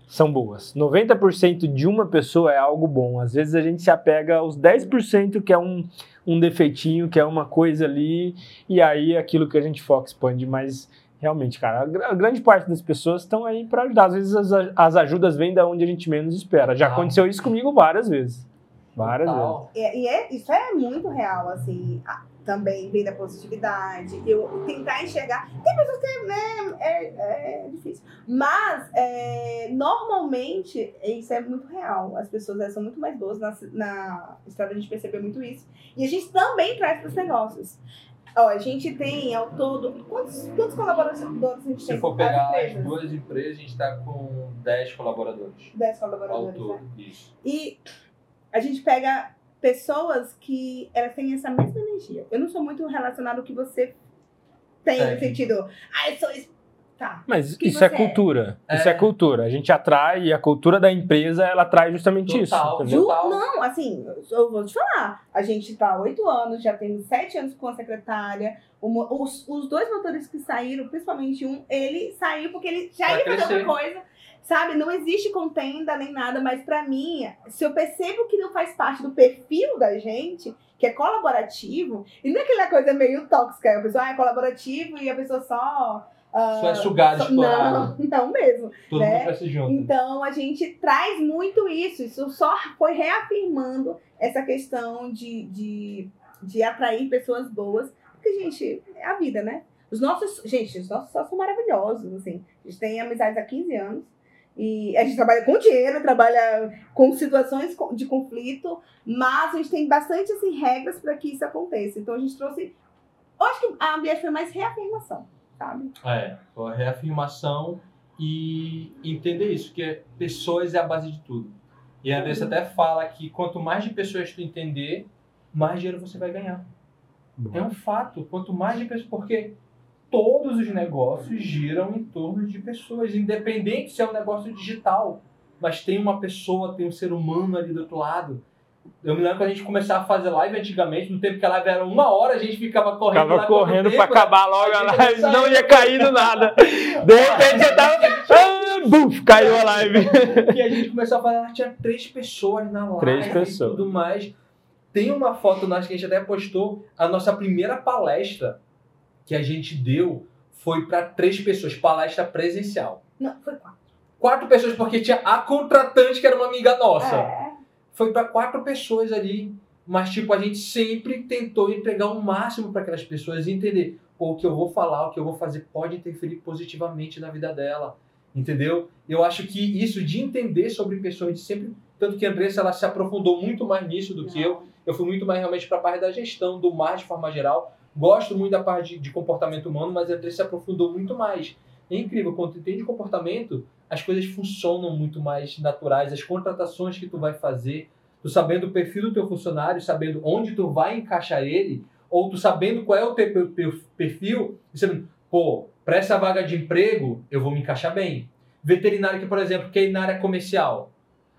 [SPEAKER 1] são boas. 90% de uma pessoa é algo bom. Às vezes a gente se apega aos 10% que é um, um defeitinho, que é uma coisa ali, e aí é aquilo que a gente foca expande. Mas realmente, cara, a, gr- a grande parte das pessoas estão aí para ajudar. Às vezes as, as ajudas vêm da onde a gente menos espera. Já
[SPEAKER 2] Ah.
[SPEAKER 1] aconteceu isso comigo várias vezes. Várias vezes.
[SPEAKER 3] E, e é, isso é muito real, assim, a- também vem da positividade, eu tentar enxergar. Tem pessoas que, né, é, é difícil. Mas, é, normalmente, isso é muito real. As pessoas elas são muito mais boas na, na estrada, a gente percebeu muito isso. E a gente também traz para os negócios. Ó, a gente tem ao todo. Quantos, quantos colaboradores a gente
[SPEAKER 2] Se
[SPEAKER 3] tem?
[SPEAKER 2] for
[SPEAKER 3] As
[SPEAKER 2] pegar as
[SPEAKER 3] empresas?
[SPEAKER 2] duas empresas, a gente está com 10 colaboradores.
[SPEAKER 3] 10
[SPEAKER 2] Ao
[SPEAKER 3] colaboradores, né?
[SPEAKER 2] todo. Isso.
[SPEAKER 3] E a gente pega pessoas que elas têm essa mesma energia. Eu não sou muito relacionado ao que você tem,
[SPEAKER 2] Tem.
[SPEAKER 3] no sentido, ah, eu sou. Tá.
[SPEAKER 1] Mas
[SPEAKER 3] que
[SPEAKER 1] isso é
[SPEAKER 3] você é.
[SPEAKER 1] cultura. Isso é cultura. A gente atrai e a cultura da empresa ela traz justamente isso.
[SPEAKER 2] Total.
[SPEAKER 3] Ju,
[SPEAKER 2] Total.
[SPEAKER 3] não, assim, eu vou te falar. A gente tá há oito anos, já temos sete anos com a secretária. Mo- os, os dois motores que saíram, principalmente um, ele saiu porque ele já
[SPEAKER 2] Vai
[SPEAKER 3] ia fazer
[SPEAKER 2] crescer.
[SPEAKER 3] outra coisa. Sabe, não existe contenda nem nada, mas pra mim, se eu percebo que não faz parte do perfil da gente, que é colaborativo, e não é aquela coisa meio tóxica, a pessoa ah, é colaborativo e a pessoa só. Ah,
[SPEAKER 2] Só é sugado,
[SPEAKER 3] só-
[SPEAKER 2] explorado.
[SPEAKER 3] Não, <laughs> não mesmo.
[SPEAKER 2] Todo
[SPEAKER 3] né?
[SPEAKER 2] mundo cresce junto.
[SPEAKER 3] Então a gente traz muito isso. Isso só foi reafirmando essa questão de, de, de atrair pessoas boas. Porque, gente, é a vida, né? Os nossos. Gente, os nossos sócios são maravilhosos. Assim. A gente tem amizades há 15 anos. E a gente trabalha com dinheiro, trabalha com situações de conflito, mas a gente tem bastante assim, regras para que isso aconteça. Então a gente trouxe. Eu acho que a ambiente foi mais reafirmação, sabe?
[SPEAKER 2] É, foi a reafirmação e entender isso, que pessoas é a base de tudo. E a Andressa até fala que quanto mais de pessoas tu entender, mais dinheiro você vai ganhar. É um fato. Quanto mais de pessoas. Porque todos os negócios giram em torno de pessoas, independente se é um negócio digital. Mas tem uma pessoa, tem um ser humano ali do outro lado. Eu me lembro quando a gente começava a fazer live antigamente, no tempo que a live era uma hora, a gente ficava correndo.
[SPEAKER 1] Ficava correndo
[SPEAKER 2] tempo,
[SPEAKER 1] pra
[SPEAKER 2] né?
[SPEAKER 1] acabar logo a live,
[SPEAKER 2] não <laughs>
[SPEAKER 1] ia cair do nada. De repente você tava. Ah, buf, caiu a live.
[SPEAKER 2] E a gente começou a falar, tinha três pessoas na live
[SPEAKER 1] Três
[SPEAKER 2] e
[SPEAKER 1] pessoas.
[SPEAKER 2] tudo mais. Tem uma foto nossa que a gente até postou, a nossa primeira palestra que a gente deu foi para três pessoas, palestra presencial.
[SPEAKER 3] Não, foi quatro.
[SPEAKER 2] Quatro pessoas, porque tinha a contratante que era uma amiga nossa.
[SPEAKER 3] É.
[SPEAKER 2] Foi para quatro pessoas ali, mas tipo, a gente sempre tentou entregar o máximo para aquelas pessoas e entender o que eu vou falar, o que eu vou fazer pode interferir positivamente na vida dela. Entendeu? Eu acho que isso de entender sobre pessoas, de sempre. Tanto que a Andressa ela se aprofundou muito mais nisso do que eu. Eu fui muito mais realmente para a parte da gestão, do mar de forma geral. Gosto muito da parte de, de comportamento humano, mas a Andressa se aprofundou muito mais. É incrível, quando tu entende comportamento, as coisas funcionam muito mais naturais, as contratações que tu vai fazer, tu sabendo o perfil do teu funcionário, sabendo onde tu vai encaixar ele, ou tu sabendo qual é o teu perfil, e sabendo, pô, para essa vaga de emprego, eu vou me encaixar bem. Veterinário que, por exemplo, quer ir na área comercial.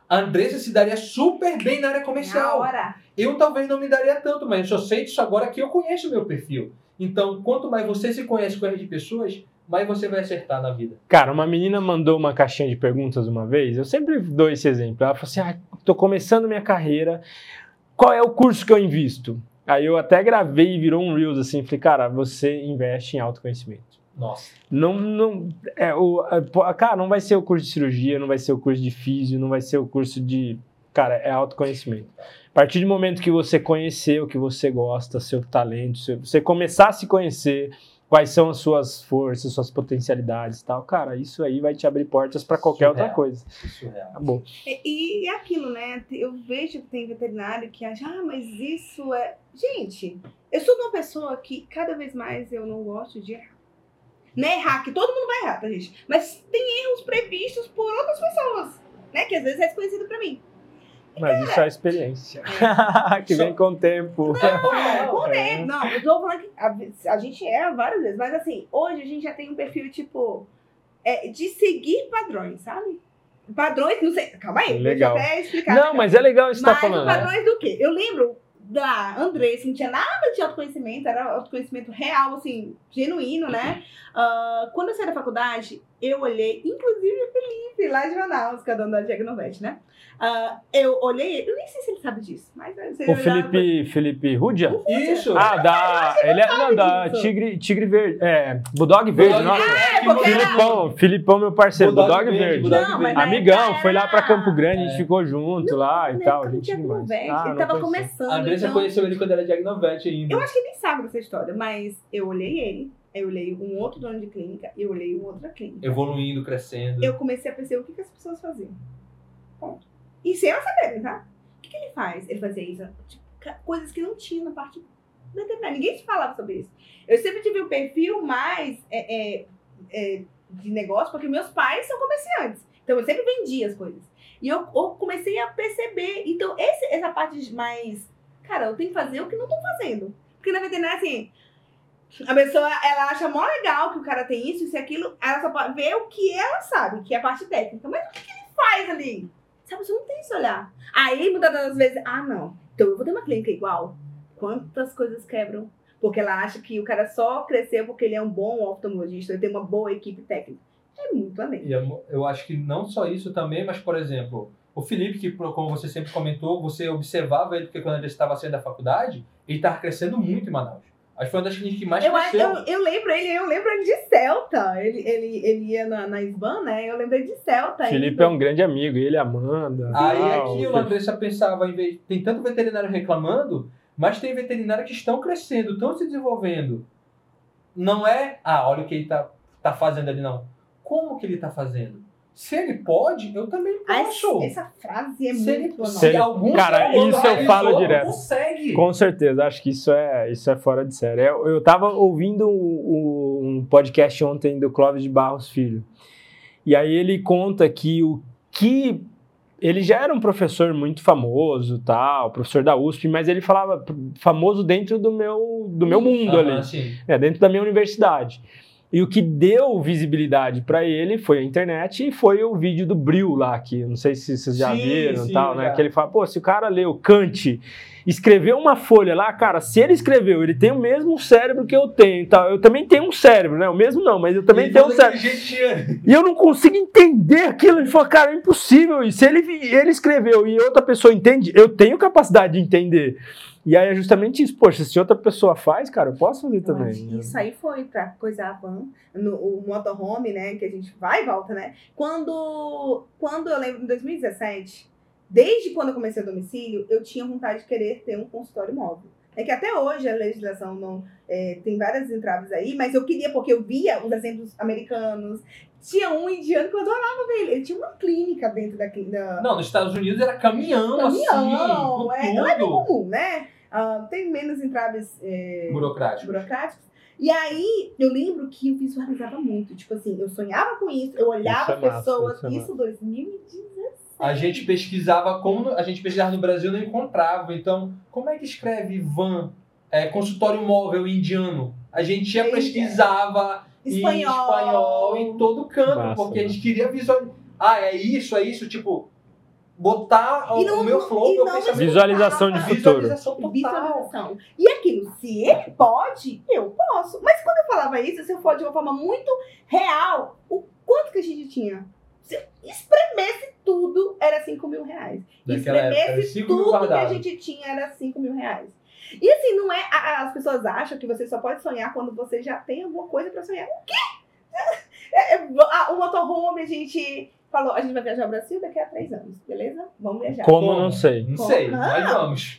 [SPEAKER 2] A Andressa se daria super bem na área
[SPEAKER 3] Na
[SPEAKER 2] comercial.
[SPEAKER 3] hora.
[SPEAKER 2] Eu talvez não me daria tanto, mas eu só sei disso agora que eu conheço o meu perfil. Então, quanto mais você se conhece com de pessoas, mais você vai acertar na vida.
[SPEAKER 1] Cara, uma menina mandou uma caixinha de perguntas uma vez, eu sempre dou esse exemplo. Ela falou assim: ah, tô começando minha carreira, qual é o curso que eu invisto? Aí eu até gravei e virou um Reels assim, falei, cara, você investe em autoconhecimento.
[SPEAKER 2] Nossa.
[SPEAKER 1] Não, não, é, o, é, cara, não vai ser o curso de cirurgia, não vai ser o curso de físio, não vai ser o curso de. Cara, é autoconhecimento. A partir do momento que você conhecer o que você gosta, seu talento, seu- você começar a se conhecer, quais são as suas forças, suas potencialidades e tal, cara, isso aí vai te abrir portas para qualquer outra
[SPEAKER 2] Surreal.
[SPEAKER 1] coisa.
[SPEAKER 2] Surreal.
[SPEAKER 1] Acabou.
[SPEAKER 3] E, e é aquilo, né? Eu vejo que tem veterinário que acha, ah, mas isso é. Gente, eu sou uma pessoa que cada vez mais eu não gosto de errar. Não é errar, que todo mundo vai errar, tá, gente? Mas tem erros previstos por outras pessoas, né? Que às vezes é desconhecido pra mim.
[SPEAKER 1] Mas isso é experiência. <laughs> que vem com o tempo. <laughs>
[SPEAKER 3] É, com tempo. Não, eu tô falando que a, a gente erra várias vezes, mas assim, hoje a gente já tem um perfil, tipo, é, de seguir padrões, sabe? Padrões, não sei. Calma aí,
[SPEAKER 1] Legal.
[SPEAKER 3] deixa eu até explicar.
[SPEAKER 1] Não, mas é legal isso que tá falando.
[SPEAKER 3] padrões do quê? Eu lembro da Andressa, não tinha nada de autoconhecimento, era autoconhecimento real, assim, genuíno, né? <clears throat> Ah, quando eu saí da faculdade, eu olhei, inclusive o Felipe, lá de Manaus, que é dono da Diagnovete, né? Ah, eu olhei ele, eu nem sei se ele sabe disso, mas eu sei
[SPEAKER 1] O Felipe, Felipe Rudia?
[SPEAKER 2] Isso!
[SPEAKER 1] Ah, da. Ele é não, da. Tigre, Tigre Verde. É, Bulldog Verde,
[SPEAKER 2] Bulldog
[SPEAKER 1] nossa.
[SPEAKER 2] Verde.
[SPEAKER 3] É, porque era-
[SPEAKER 1] Filipão, Filipão, meu parceiro,
[SPEAKER 2] Bulldog
[SPEAKER 1] Bulldog,
[SPEAKER 2] Verde,
[SPEAKER 1] Verde.
[SPEAKER 2] Bulldog
[SPEAKER 3] Não,
[SPEAKER 2] Verde.
[SPEAKER 1] Amigão,
[SPEAKER 3] época
[SPEAKER 1] foi lá pra Campo Grande, a gente
[SPEAKER 2] É.
[SPEAKER 1] ficou junto lá e tal.
[SPEAKER 3] não
[SPEAKER 1] Gente Ah,
[SPEAKER 3] ele
[SPEAKER 1] não
[SPEAKER 3] tava começando.
[SPEAKER 2] A Andressa
[SPEAKER 3] então-
[SPEAKER 2] conheceu ele quando era Diagnovete ainda.
[SPEAKER 3] Eu acho que ele nem sabe dessa história, mas eu olhei ele, eu olhei um outro dono de clínica, eu olhei outra clínica.
[SPEAKER 2] Evoluindo, crescendo.
[SPEAKER 3] eu comecei a perceber o que, que as pessoas faziam. Ponto. E sem elas saberem, tá? O que, que ele faz? Ele fazia isso, tipo, coisas que não tinha na parte veterinária. Ninguém te falava sobre isso. Eu sempre tive um perfil mais é, é, é, de negócio, porque meus pais são comerciantes. Então eu sempre vendia as coisas. E eu, eu comecei a perceber. Então, esse- essa parte mais. Cara, eu tenho que fazer o que não tô fazendo. Porque na veterinária, assim. A pessoa, ela acha mó legal que o cara tem isso, isso e aquilo, ela só pode ver o que ela sabe, que é a parte técnica. Mas o que, que ele faz ali? Sabe, você não tem esse olhar. Aí, muitas das vezes, ah, não, então eu vou ter uma clínica igual. Quantas coisas quebram? Porque ela acha que o cara só cresceu porque ele é um bom oftalmologista, ele tem uma boa equipe técnica. É muito além.
[SPEAKER 2] E eu- eu acho que não só isso também, mas, por exemplo, o Felipe, que como você sempre comentou, você observava ele, porque quando ele estava saindo da faculdade, ele estava crescendo muito em Manaus. Acho que foi uma das clínicas que mais
[SPEAKER 3] Eu, acho-
[SPEAKER 2] cresceu.
[SPEAKER 3] eu, eu lembro ele, eu lembro ele de Celta. Ele, ele, ele ia na, na SBAN, né? Eu lembrei de Celta.
[SPEAKER 1] Felipe é um grande amigo, ele, Amanda.
[SPEAKER 2] Aí
[SPEAKER 1] tal.
[SPEAKER 2] aquilo, a Andressa pensava, em vez, tem tanto veterinário reclamando, mas tem veterinários que estão crescendo, estão se desenvolvendo. Não é, ah, olha o que ele tá, tá fazendo ali, não. Como que ele tá fazendo? Se ele pode, eu também
[SPEAKER 3] Ah,
[SPEAKER 2] posso.
[SPEAKER 3] essa, essa frase é
[SPEAKER 2] Se ele-
[SPEAKER 3] muito boa.
[SPEAKER 1] Se ele-
[SPEAKER 2] algum
[SPEAKER 1] Cara, isso eu falo direto.
[SPEAKER 2] Consegue.
[SPEAKER 1] Com certeza, acho que isso é, isso é fora de série. Eu, eu tava ouvindo um, um podcast ontem do Clóvis de Barros Filho. E aí ele conta que o que. Ele já era um professor muito famoso, tal, professor da USP, mas ele falava famoso dentro do meu, do meu mundo
[SPEAKER 2] Aham,
[SPEAKER 1] ali.
[SPEAKER 2] sim.
[SPEAKER 1] É, dentro da minha universidade. E o que deu visibilidade para ele foi a internet e foi o vídeo do Bril lá, que não sei se vocês já
[SPEAKER 2] Sim,
[SPEAKER 1] viram e
[SPEAKER 2] sim,
[SPEAKER 1] tal, né? Que ele fala, pô, se o cara leu Kant, escreveu uma folha lá, cara, se ele escreveu, ele tem o mesmo cérebro que eu tenho e tal. Eu também tenho um cérebro, né? O mesmo não, mas eu também
[SPEAKER 2] Ele
[SPEAKER 1] tenho um cérebro. E eu não consigo entender aquilo. Ele falou, cara, é impossível isso. Se ele, ele escreveu e outra pessoa entende, eu tenho capacidade de entender. E aí é justamente isso. Poxa, se outra pessoa faz, cara, eu posso fazer também.
[SPEAKER 3] que Isso aí foi pra coisar a van, no o motorhome, né? Que a gente vai e volta, né? Quando, quando eu lembro, em 2017, desde quando eu comecei a domicílio, eu tinha vontade de querer ter um consultório móvel. É que até hoje a legislação não é, tem várias entraves aí, mas eu queria, porque eu via os exemplos americanos. Tinha um indiano que eu adorava ver ele. Ele tinha uma clínica dentro da clínica.
[SPEAKER 2] Não, nos Estados Unidos era caminhão,
[SPEAKER 3] Caminhão,
[SPEAKER 2] assim,
[SPEAKER 3] é,
[SPEAKER 2] com tudo.
[SPEAKER 3] comum, né? Ah, tem menos entraves é,
[SPEAKER 2] Burocrático.
[SPEAKER 3] burocráticos. E aí, eu lembro que eu visualizava muito. Tipo assim, eu sonhava com isso, eu olhava
[SPEAKER 1] Isso é massa,
[SPEAKER 3] pessoas.
[SPEAKER 1] isso é
[SPEAKER 3] Isso, 2017.
[SPEAKER 2] A gente pesquisava como a gente pesquisava no Brasil e não encontrava. Então, como é que escreve van, é, consultório móvel indiano? A gente ia pesquisava
[SPEAKER 3] Espanhol.
[SPEAKER 2] em espanhol em todo canto,
[SPEAKER 1] Massa,
[SPEAKER 2] porque a
[SPEAKER 1] massa.
[SPEAKER 2] gente queria visualizar. Ah, é isso, é isso, tipo, botar o,
[SPEAKER 3] não-
[SPEAKER 2] o meu flow, meu pensamento.
[SPEAKER 1] Visualização de futuro.
[SPEAKER 2] Visualização total.
[SPEAKER 3] Visualização. E aquilo, se ele pode, eu posso. Mas quando eu falava isso, se eu for de uma forma muito real, o quanto que a gente tinha? Se espremesse tudo, era 5 mil reais.
[SPEAKER 2] Daquela época,
[SPEAKER 3] espremesse
[SPEAKER 2] 5 mil
[SPEAKER 3] tudo que a gente tinha, era 5 mil reais. E assim, não é. As pessoas acham que você só pode sonhar quando você já tem alguma coisa pra sonhar. O quê? <laughs> É, é, o motorhome, a gente falou, a gente vai viajar ao Brasil daqui a três anos, beleza? Vamos viajar.
[SPEAKER 1] Como
[SPEAKER 2] Como?
[SPEAKER 1] não sei.
[SPEAKER 2] Não
[SPEAKER 3] Como?
[SPEAKER 2] sei,
[SPEAKER 3] Não.
[SPEAKER 2] mas vamos.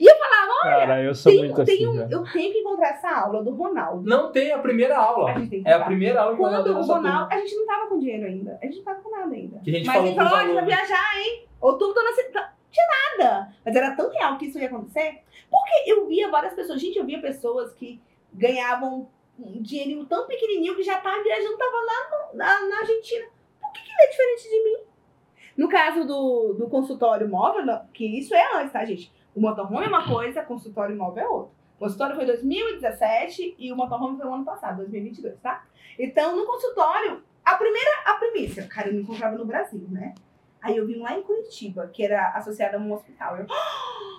[SPEAKER 1] Cara, eu sou
[SPEAKER 3] Tem-
[SPEAKER 1] muito
[SPEAKER 3] tem
[SPEAKER 1] assim,
[SPEAKER 3] um- eu tenho que encontrar essa aula do Ronaldo.
[SPEAKER 2] Não tem a primeira aula.
[SPEAKER 3] A gente tem que
[SPEAKER 2] É a primeira aula que
[SPEAKER 3] Quando o Ronaldo, a gente não tava com dinheiro ainda. A gente não tava com nada ainda.
[SPEAKER 2] Que a gente
[SPEAKER 3] Mas
[SPEAKER 2] falou
[SPEAKER 3] ele falou, a gente vai viajar, hein? Outubro tô na cidade. Tinha nada. Mas era tão real que isso ia acontecer. Porque eu via várias pessoas. Gente, eu via pessoas que ganhavam um dinheirinho tão pequenininho que já tava viajando, tava lá no- na, na Argentina. Por que, que ele é diferente de mim? No caso do, do consultório móvel, que isso é antes, tá, gente? O motorhome é uma coisa, consultório móvel é outra. O consultório foi 2017 e o motorhome foi o ano passado, 2022, tá? Então, no consultório, a primeira, a primícia, cara, eu não encontrava no Brasil, né? Aí eu vim lá em Curitiba, que era associada a um hospital. Eu, <gasps>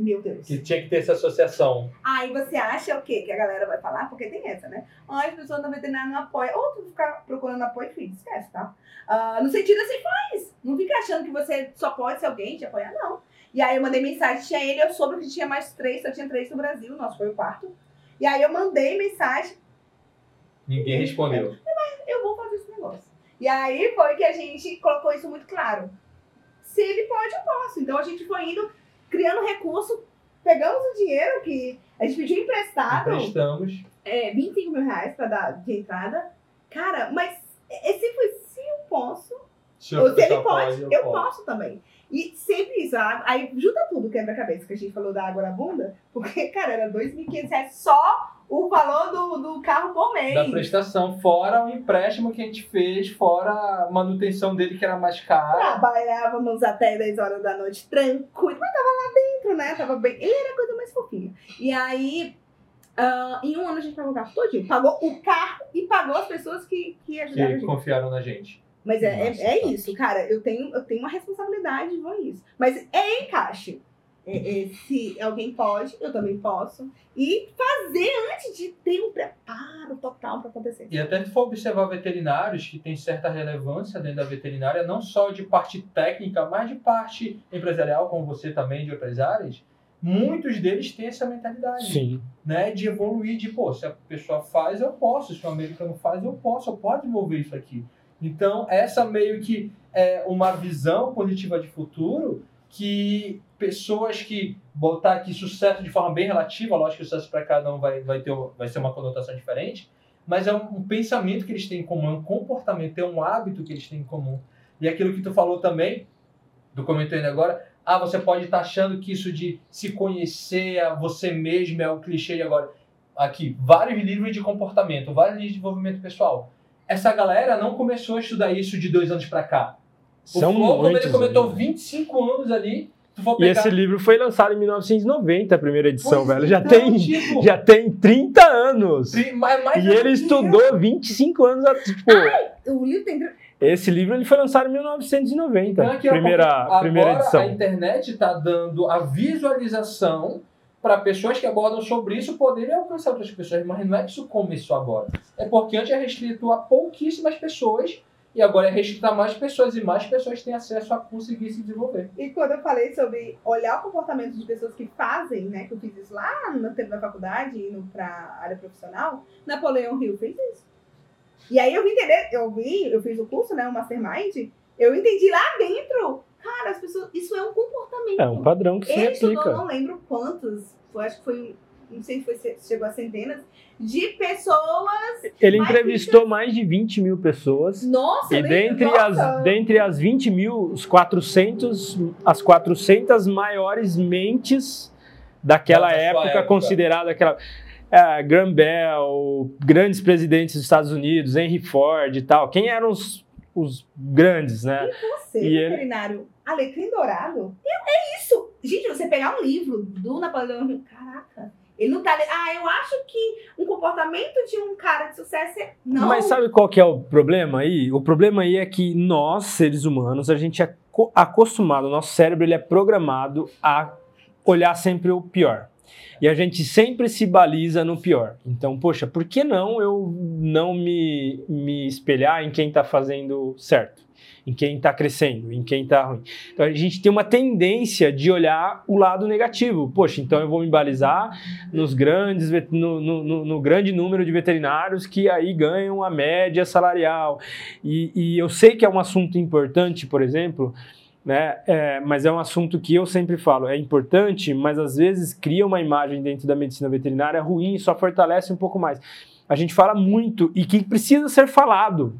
[SPEAKER 3] meu Deus.
[SPEAKER 2] Que tinha que ter essa associação.
[SPEAKER 3] Aí você acha o quê? Que a galera vai falar? Porque tem essa, né? Ai, as pessoas da veterinária não apoiam. Ou tu ficar procurando apoio, filho, esquece, tá? Ah, no sentido assim, faz. Não fica achando que você só pode ser alguém te apoiar, não. E aí eu mandei mensagem, tinha ele, eu soube que tinha mais três, só tinha três no Brasil, nosso foi o quarto. E aí eu mandei mensagem,
[SPEAKER 2] Ninguém respondeu.
[SPEAKER 3] eu vou fazer esse negócio. E aí foi que a gente colocou isso muito claro. Se ele pode, eu posso. Então a gente foi indo, criando recurso, pegamos o dinheiro que a gente pediu emprestado.
[SPEAKER 2] Emprestamos.
[SPEAKER 3] é, 25 mil reais pra dar de entrada. Cara, mas é sempre se eu posso,
[SPEAKER 2] Se,
[SPEAKER 3] ou se ele pode, eu, posso também. E sempre isso, aí junta tudo quebra-cabeça que a gente falou da água na bunda, porque, <laughs> cara, era 2.500 reais só o valor do, do carro por mês.
[SPEAKER 2] Da prestação, fora o empréstimo que a gente fez, fora a manutenção dele que era mais cara.
[SPEAKER 3] Trabalhávamos até 10 horas da noite, tranquilo, mas tava lá dentro, né? Tava bem. Ele era a coisa mais fofinha. E aí, ah, em um ano a gente pagou o carro todinho. Pagou o carro e pagou as pessoas que, que ajudaram
[SPEAKER 2] Que confiaram na gente.
[SPEAKER 3] Mas é,
[SPEAKER 2] Nossa,
[SPEAKER 3] é, é isso, cara. Eu tenho, eu tenho uma responsabilidade com isso. Mas é encaixe. É, é, se alguém pode, eu também posso. E fazer antes de ter um preparo total para acontecer.
[SPEAKER 2] E até se for observar veterinários que têm certa relevância dentro da veterinária, não só de parte técnica, mas de parte empresarial, como você também, de outras áreas, muitos deles têm essa mentalidade.
[SPEAKER 1] Sim.
[SPEAKER 2] né, de evoluir, de, pô, se a pessoa faz, eu posso, se o americano faz, eu posso, eu posso desenvolver isso aqui. Então, essa meio que é uma visão positiva de futuro que pessoas que botar aqui sucesso de forma bem relativa, lógico que o sucesso para cada um vai, vai, ter, vai ser uma conotação diferente, mas é um, um pensamento que eles têm em comum, é um comportamento, é um hábito que eles têm em comum. E aquilo que tu falou também, tu comentou ainda agora, ah, você pode estar achando que isso de se conhecer a você mesmo é o clichê de agora. Aqui, vários livros de comportamento, vários livros de desenvolvimento pessoal. Essa galera não começou a estudar isso de dois anos pra cá. O
[SPEAKER 1] São
[SPEAKER 2] Flow, como ele comentou,
[SPEAKER 1] né?
[SPEAKER 2] 25 anos ali, for
[SPEAKER 1] E
[SPEAKER 2] pegar...
[SPEAKER 1] esse livro foi lançado em 1990, a primeira edição,
[SPEAKER 2] Pois
[SPEAKER 1] velho. Já
[SPEAKER 2] então,
[SPEAKER 1] tem,
[SPEAKER 2] tipo,
[SPEAKER 1] já tem 30 anos.
[SPEAKER 2] tri- mais- mais
[SPEAKER 1] E ele
[SPEAKER 2] menos
[SPEAKER 1] estudou 25 anos. a- Tipo,
[SPEAKER 3] O livro tem.
[SPEAKER 1] esse livro ele foi lançado em 1990.
[SPEAKER 2] Então, aqui,
[SPEAKER 1] primeira,
[SPEAKER 2] agora
[SPEAKER 1] primeira
[SPEAKER 2] a
[SPEAKER 1] edição.
[SPEAKER 2] internet está dando a visualização para pessoas que abordam sobre isso poderem alcançar outras pessoas, mas não é que isso começou agora. É porque antes é restrito a pouquíssimas pessoas e agora é a mais pessoas e mais pessoas têm acesso a conseguir se desenvolver.
[SPEAKER 3] E quando eu falei sobre olhar o comportamento de pessoas que fazem, né? Que eu fiz isso lá no tempo da faculdade, indo pra área profissional, Napoleão Hill fez isso. E aí eu vim entender, eu vi, eu fiz o curso, né? O Mastermind, eu entendi lá dentro, cara, as pessoas, isso é um comportamento.
[SPEAKER 1] É um padrão que se
[SPEAKER 3] Ele estudou,
[SPEAKER 1] aplica.
[SPEAKER 3] não lembro quantos, eu acho que foi, não sei se foi, se chegou a centenas, de pessoas.
[SPEAKER 1] Ele
[SPEAKER 3] mais
[SPEAKER 1] entrevistou mais de 20 mil pessoas.
[SPEAKER 3] Nossa,
[SPEAKER 1] E dentre
[SPEAKER 3] nossa,
[SPEAKER 1] as, dentre as 20 mil, os 400, as 400 maiores mentes daquela época,
[SPEAKER 2] época.
[SPEAKER 1] considerada aquela. é, Graham Bell, grandes presidentes dos Estados Unidos, Henry Ford e tal. Quem eram os, os grandes, né?
[SPEAKER 3] Você,
[SPEAKER 1] E ele-
[SPEAKER 3] veterinário, alecrim dourado? É é isso. Gente, você pegar um livro do Napoleão, caraca. Ele não tá. Ah, eu acho que um comportamento de um cara de sucesso é. Não.
[SPEAKER 1] Mas sabe qual que é o problema aí? O problema aí é que nós, seres humanos, a gente é co- acostumado, o nosso cérebro ele é programado a olhar sempre o pior. E a gente sempre se baliza no pior. Então, poxa, por que não eu não me, me espelhar em quem está fazendo certo? Em quem está crescendo, em quem está ruim. Então a gente tem uma tendência de olhar o lado negativo. Poxa, então eu vou me balizar nos grandes, no- no- no grande número de veterinários que aí ganham a média salarial. E, e eu sei que é um assunto importante, por exemplo, né? é, mas é um assunto que eu sempre falo, é importante, mas às vezes cria uma imagem dentro da medicina veterinária ruim e só fortalece um pouco mais. A gente fala muito e que precisa ser falado,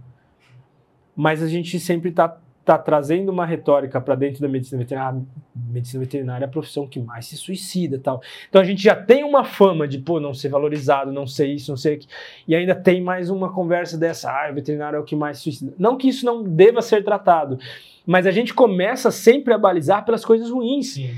[SPEAKER 1] mas a gente sempre está tá trazendo uma retórica para dentro da medicina veterinária. Ah, medicina veterinária é a profissão que mais se suicida tal. Então a gente já tem uma fama de, pô, não ser valorizado, não ser isso, não ser aquilo. E ainda tem mais uma conversa dessa, ah, o veterinário é o que mais se suicida. Não que isso não deva ser tratado, mas a gente começa sempre a balizar pelas coisas ruins.
[SPEAKER 2] Sim.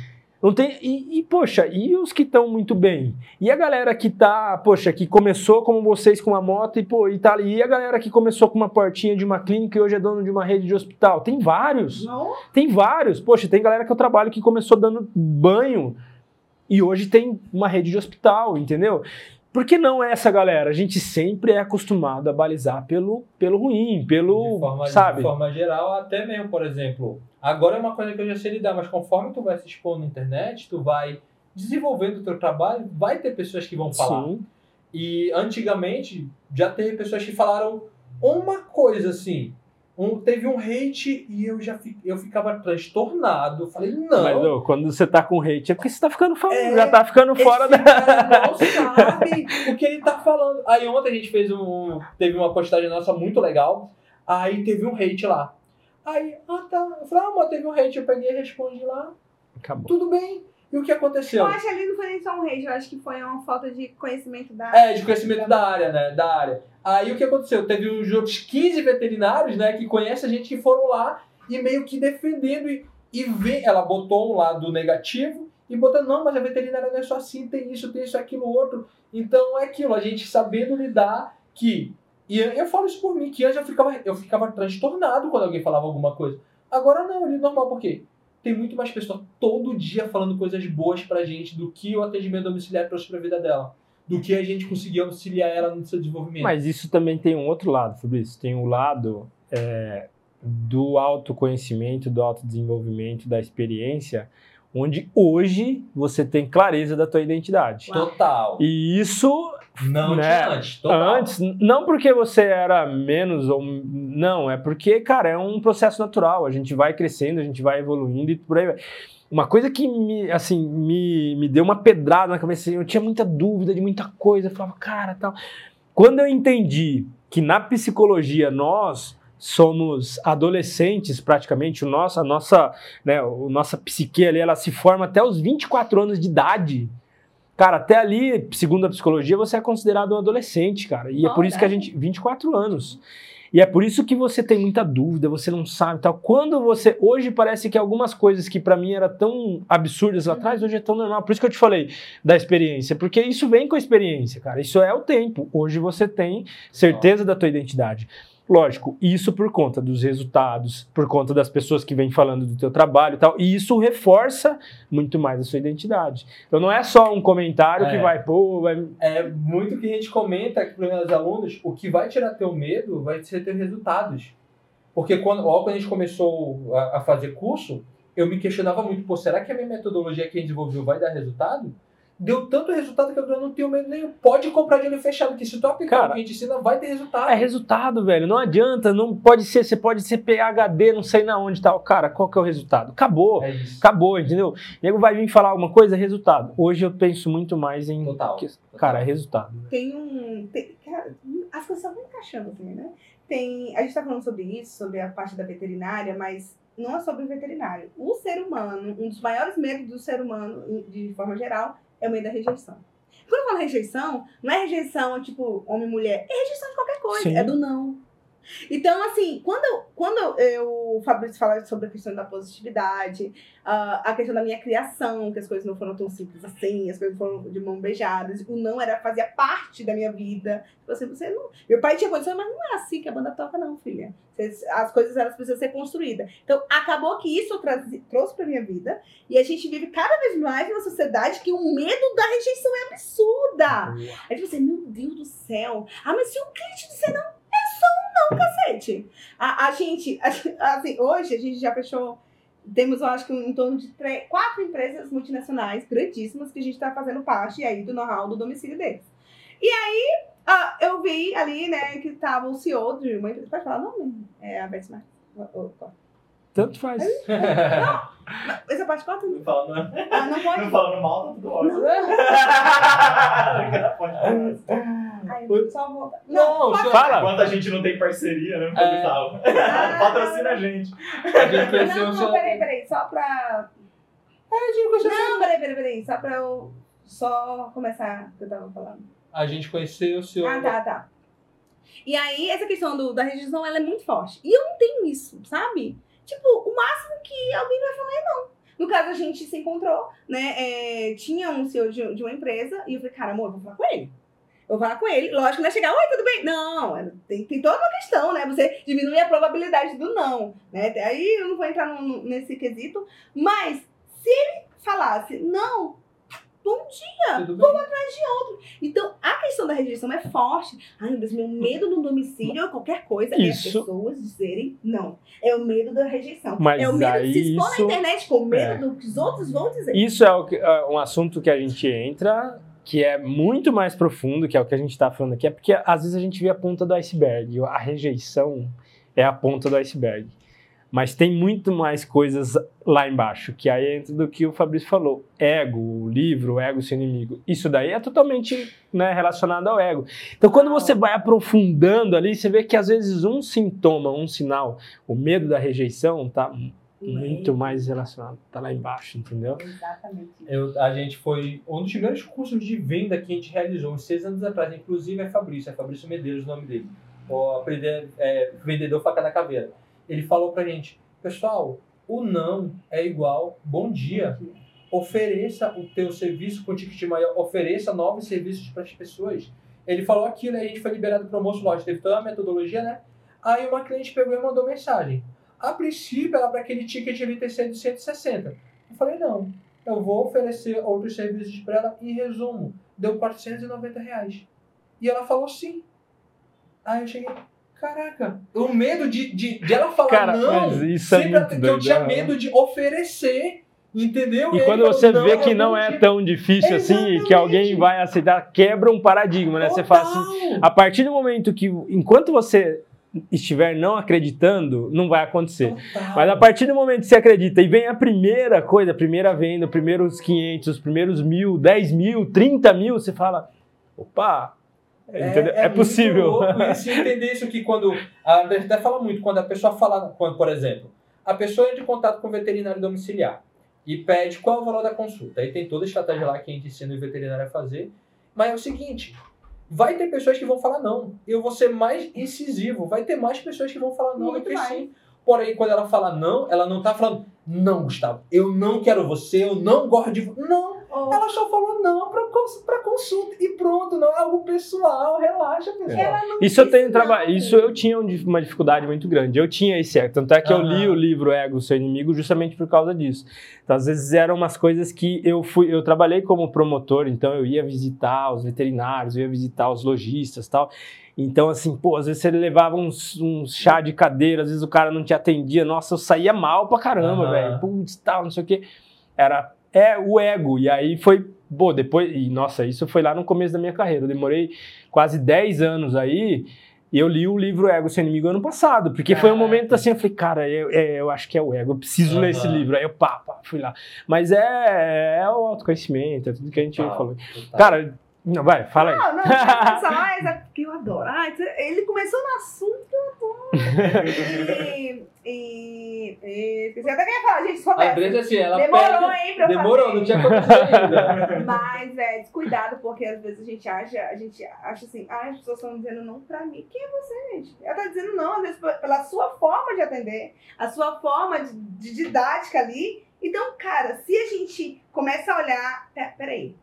[SPEAKER 1] Não tem, e, e, poxa, e os que estão muito bem? E a galera que tá, poxa, que começou como vocês com uma moto e, pô, e tá ali. E a galera que começou com uma portinha de uma clínica e hoje é dono de uma rede de hospital? Tem vários.
[SPEAKER 3] Não.
[SPEAKER 1] Tem vários. Poxa, tem galera que eu trabalho que começou dando banho e hoje tem uma rede de hospital, entendeu? Por que não essa galera? A gente sempre é acostumado a balizar pelo, pelo ruim, pelo,
[SPEAKER 2] de forma,
[SPEAKER 1] sabe?
[SPEAKER 2] de forma geral, até mesmo, por exemplo, agora é uma coisa que eu já sei lidar, mas conforme tu vai se expor na internet, tu vai desenvolvendo o teu trabalho, vai ter pessoas que vão falar.
[SPEAKER 1] Sim.
[SPEAKER 2] E antigamente já teve pessoas que falaram uma coisa assim. Um, teve um hate e eu já fi- eu ficava transtornado. Falei, não.
[SPEAKER 1] Mas ô, quando você tá com hate é porque você tá ficando famoso,
[SPEAKER 2] É,
[SPEAKER 1] já tá ficando fora da.
[SPEAKER 2] cara <laughs> não sabe o que ele tá falando. Aí ontem a gente fez um. Teve uma postagem nossa muito legal. Aí teve um hate lá. Aí, ah tá. Eu falei, ah, mas teve um hate. Eu peguei e respondi lá.
[SPEAKER 1] Acabou.
[SPEAKER 2] Tudo bem. E o que
[SPEAKER 3] Eu
[SPEAKER 2] aconteceu?
[SPEAKER 3] acho que ali não foi nem só um rage, eu acho que foi uma falta de conhecimento da.
[SPEAKER 2] É, de conhecimento da área, né? Da área. Aí o que aconteceu? Teve uns outros 15 veterinários, né, que conhecem a gente que foram lá e meio que defendendo e, e vê, ela botou um lado negativo e botou, não, mas a veterinária não é só assim, tem isso, tem isso, aquilo, outro. Então é aquilo, a gente sabendo lidar que. E eu, falo isso por mim, que antes eu ficava, eu ficava transtornado quando alguém falava alguma coisa. Agora não, ele é normal, por quê? Tem muito mais pessoas todo dia falando coisas boas pra gente do que o atendimento domiciliar trouxe pra vida dela do que a gente conseguiu auxiliar ela no seu desenvolvimento.
[SPEAKER 1] Mas isso também tem um outro lado, Fabrício. Tem o lado é, do autoconhecimento, do autodesenvolvimento, da experiência, onde hoje você tem clareza da tua identidade.
[SPEAKER 2] Total.
[SPEAKER 1] E isso
[SPEAKER 2] Não
[SPEAKER 1] né,
[SPEAKER 2] tinha antes. Total.
[SPEAKER 1] antes, não porque você era menos ou não, é porque, cara, é um processo natural. A gente vai crescendo, a gente vai evoluindo e por aí vai. Uma coisa que me, assim, me, me deu uma pedrada na cabeça, eu tinha muita dúvida de muita coisa, eu falava, cara, tal. Quando eu entendi que na psicologia nós somos adolescentes praticamente, o nosso, a nossa, né, o nossa psique ali, ela se forma até os 24 anos de idade. Cara, até ali, segundo a psicologia, você é considerado um adolescente, cara. E é por isso que a gente. 24 anos. E é por isso que você tem muita dúvida, você não sabe tal. Quando você. Hoje parece que algumas coisas que pra mim eram tão absurdas lá atrás, hoje é tão normal. Por isso que eu te falei da experiência. Porque isso vem com a experiência, cara. Isso é o tempo. Hoje você tem certeza da tua identidade. Lógico, isso por conta dos resultados, por conta das pessoas que vêm falando do teu trabalho e tal, e isso reforça muito mais a sua identidade. Então não é só um comentário que
[SPEAKER 2] É.
[SPEAKER 1] vai, pô, vai...
[SPEAKER 2] É muito que a gente comenta aqui para os alunos, o que vai tirar teu medo vai ser teus resultados. Porque quando, logo quando a gente começou a, a fazer curso, eu me questionava muito, pô, será que a minha metodologia que a gente desenvolveu vai dar resultado? Deu tanto resultado que eu não tenho medo nenhum. Pode comprar de olho fechado, que se tu aplicar
[SPEAKER 1] Cara,
[SPEAKER 2] o que a gente ensina, vai ter resultado.
[SPEAKER 1] É resultado, velho. Não adianta, não pode ser, você pode ser PHD, não sei na onde tal. Cara, qual que é o resultado? Acabou.
[SPEAKER 2] É isso.
[SPEAKER 1] Acabou, entendeu? O nego vai vir falar alguma coisa, resultado. Hoje eu penso muito mais em.
[SPEAKER 2] Total.
[SPEAKER 1] que- Cara, é resultado.
[SPEAKER 3] Tem um. tem- cara, as coisas estão encaixando assim, né? Tem, a gente tá falando sobre isso, sobre a parte da veterinária, mas não é sobre o veterinário. O ser humano, um dos maiores medos do ser humano, de forma geral, é o medo da rejeição. Quando eu falo rejeição, não é rejeição tipo homem e mulher, é rejeição de qualquer coisa,
[SPEAKER 1] Sim.
[SPEAKER 3] é do não. Então, assim, quando, quando eu, o Fabrício fala sobre a questão da positividade, ah, a questão da minha criação, que as coisas não foram tão simples assim, as coisas foram de mão beijadas, o não era fazia parte da minha vida. Tipo assim, você não. Meu pai tinha condição, mas não é assim que a banda toca, não, filha. As coisas elas precisam ser construídas. Então, acabou que isso eu trazi- trouxe pra minha vida, e a gente vive cada vez mais numa sociedade que o medo da rejeição é absurda. Aí tipo assim, meu Deus do céu. Ah, mas se o cliente disser não, é não, cacete. A, a gente, a- assim, hoje a gente já fechou. Temos, eu acho que em torno de três, quatro empresas multinacionais grandíssimas que a gente está fazendo parte aí do know-how do domicílio deles. E aí, ah, eu vi ali, né, que tava o CEO de uma empresa. Pode falar o nome? É a Betsmart.
[SPEAKER 1] Tanto faz.
[SPEAKER 3] Essa parte corta?
[SPEAKER 4] Não falando,
[SPEAKER 3] Ah, não pode?
[SPEAKER 4] não falando mal, tá tudo ótimo. <laughs>
[SPEAKER 3] Ai, só volta.
[SPEAKER 2] Não,
[SPEAKER 3] pode
[SPEAKER 2] só-
[SPEAKER 1] Fala.
[SPEAKER 4] Enquanto a gente não tem parceria, né?
[SPEAKER 2] É.
[SPEAKER 3] Ah.
[SPEAKER 4] Patrocina a gente.
[SPEAKER 2] A gente
[SPEAKER 3] Não,
[SPEAKER 2] o
[SPEAKER 3] não,
[SPEAKER 2] seu.
[SPEAKER 3] peraí, peraí, só pra.
[SPEAKER 2] A gente conheceu o seu-
[SPEAKER 3] Não, peraí, peraí, peraí, só pra eu só começar o que eu tava falando.
[SPEAKER 2] A gente conheceu o seu.
[SPEAKER 3] Ah, tá, tá. E aí, essa questão do, da rejeição, ela é muito forte. E eu não tenho isso, sabe? Tipo, o máximo que alguém vai falar é não. No caso, a gente se encontrou, né? é, tinha um CEO de, de uma empresa, e eu falei, cara, amor, eu vou falar com ele. Eu vou falar com ele. Lógico não é chegar, oi, tudo bem? Não, é- tem, tem toda uma questão, né? Você diminui a probabilidade do não, né? Aí eu não vou entrar no- nesse quesito. Mas, se ele falasse, não, bom dia,
[SPEAKER 2] Tudo bem?
[SPEAKER 3] então, a questão da rejeição é forte. Ai, meu Deus, meu medo no domicílio ou qualquer coisa é as
[SPEAKER 1] Isso-
[SPEAKER 3] pessoas dizerem não. É o medo da rejeição.
[SPEAKER 1] Mas
[SPEAKER 3] é o medo de se expor
[SPEAKER 1] isso-
[SPEAKER 3] na internet com medo
[SPEAKER 1] é.
[SPEAKER 3] do que os outros vão dizer.
[SPEAKER 1] Isso é que- é um assunto que a gente entra, que é muito mais profundo, que é o que a gente está falando aqui, é porque às vezes a gente vê a ponta do iceberg. A rejeição é a ponta do iceberg. Mas tem muito mais coisas lá embaixo, que aí entra do que o Fabrício falou. Ego, o livro, ego seu inimigo. Isso daí é totalmente né, relacionado ao ego. Então, quando você vai aprofundando ali, você vê que às vezes um sintoma, um sinal, o medo da rejeição, tá muito mais relacionado, tá lá embaixo, entendeu?
[SPEAKER 3] Exatamente.
[SPEAKER 2] Eu, a gente foi um dos primeiros cursos de venda que a gente realizou, uns seis anos atrás. Inclusive é Fabrício, é Fabrício Medeiros o nome dele. O aprender, é, vendedor faca da caveira. Ele falou pra gente, pessoal, o não é igual bom dia. Ofereça o teu serviço com ticket maior, ofereça novos serviços para as pessoas. Ele falou aquilo, aí a gente foi liberado para o almoço, lógico, teve toda a metodologia, né? Aí uma cliente pegou e mandou mensagem. A princípio, era para aquele ticket ali ter sido 160. Eu falei, não, eu vou oferecer outros serviços para ela. Em resumo, deu 490 reais. E ela falou sim. Aí eu cheguei, caraca, o medo de, de, de ela falar
[SPEAKER 1] Cara,
[SPEAKER 2] não,
[SPEAKER 1] isso é
[SPEAKER 2] sempre
[SPEAKER 1] muito
[SPEAKER 2] que eu tinha
[SPEAKER 1] né?
[SPEAKER 2] medo de oferecer, entendeu?
[SPEAKER 1] E quando você vê que não é tão difícil assim e que
[SPEAKER 2] Exatamente.
[SPEAKER 1] alguém vai aceitar, quebra um paradigma, né? Você fala assim,
[SPEAKER 2] Total.
[SPEAKER 1] a partir do momento que, enquanto você estiver não acreditando, não vai acontecer.
[SPEAKER 2] Total.
[SPEAKER 1] Mas a partir do momento que você acredita e vem a primeira coisa, a primeira venda, os primeiros 500, os primeiros mil, 10 mil, 30 mil, você fala, opa, entendeu? é,
[SPEAKER 2] muito
[SPEAKER 1] possível.
[SPEAKER 2] louco <laughs> isso, entender isso que quando. A gente até fala muito, quando a pessoa fala, quando, por exemplo, a pessoa entra em contato com o veterinário domiciliar e pede qual é o valor da consulta. Aí tem toda a estratégia lá que a gente ensina o veterinário a fazer. Mas é o seguinte. Vai ter pessoas que vão falar não. Eu vou ser mais incisivo. Vai ter mais pessoas que vão falar não do
[SPEAKER 3] Muito
[SPEAKER 2] que
[SPEAKER 3] mais.
[SPEAKER 2] sim. Porém, quando ela fala não, ela não tá falando, não, Gustavo, eu não quero você, eu não gosto de você. Não,
[SPEAKER 3] Ou-
[SPEAKER 2] ela só falou não pra, cons- pra consulta e pronto, não é algo pessoal, relaxa, pessoal.
[SPEAKER 3] Ela não
[SPEAKER 1] Isso eu tenho trabalho. Isso eu tinha um uma dificuldade muito grande. Eu tinha esse ego. Tanto é que eu li o livro Ego, seu inimigo, justamente por causa disso. Então, às vezes eram umas coisas que eu fui. Eu trabalhei como promotor, então eu ia visitar os veterinários, eu ia visitar os lojistas tal. Então, assim, pô, às vezes você levava uns, uns chá de cadeira, às vezes o cara não te atendia. Nossa, eu saía mal pra caramba,
[SPEAKER 2] Aham.
[SPEAKER 1] velho. Putz, tal, não sei o quê. Era é o ego. E aí foi, pô, depois. E nossa, isso foi lá no começo da minha carreira. Eu demorei quase 10 anos aí. E eu li o livro Ego Seu Inimigo ano passado, porque foi um momento assim, eu falei, cara, eu, é, eu acho que é o ego, eu preciso ler esse livro. Aí eu, pá, pá, fui lá. Mas é, é o autoconhecimento, é tudo que a gente falou.
[SPEAKER 2] total.
[SPEAKER 1] Cara, não, vai, fala aí.
[SPEAKER 3] Não, não, só essa <laughs> porque eu adoro. Ah, ele começou no assunto que eu adoro. <laughs> e, e, e, você até quer falar, gente, só
[SPEAKER 2] A Andressa, assim, ela
[SPEAKER 3] Demorou,
[SPEAKER 2] pega...
[SPEAKER 3] hein, pra eu
[SPEAKER 2] Demorou,
[SPEAKER 3] fazer.
[SPEAKER 2] não tinha acontecido ainda. <laughs>
[SPEAKER 3] Mas é descuidado, porque às vezes a gente acha, a gente acha assim, ah, as pessoas estão dizendo não pra mim. Quem é você, gente? Ela tá dizendo não, às vezes pe- pela sua forma de atender, a sua forma de, de didática ali. Então, cara, se a gente começa a olhar, pe- peraí,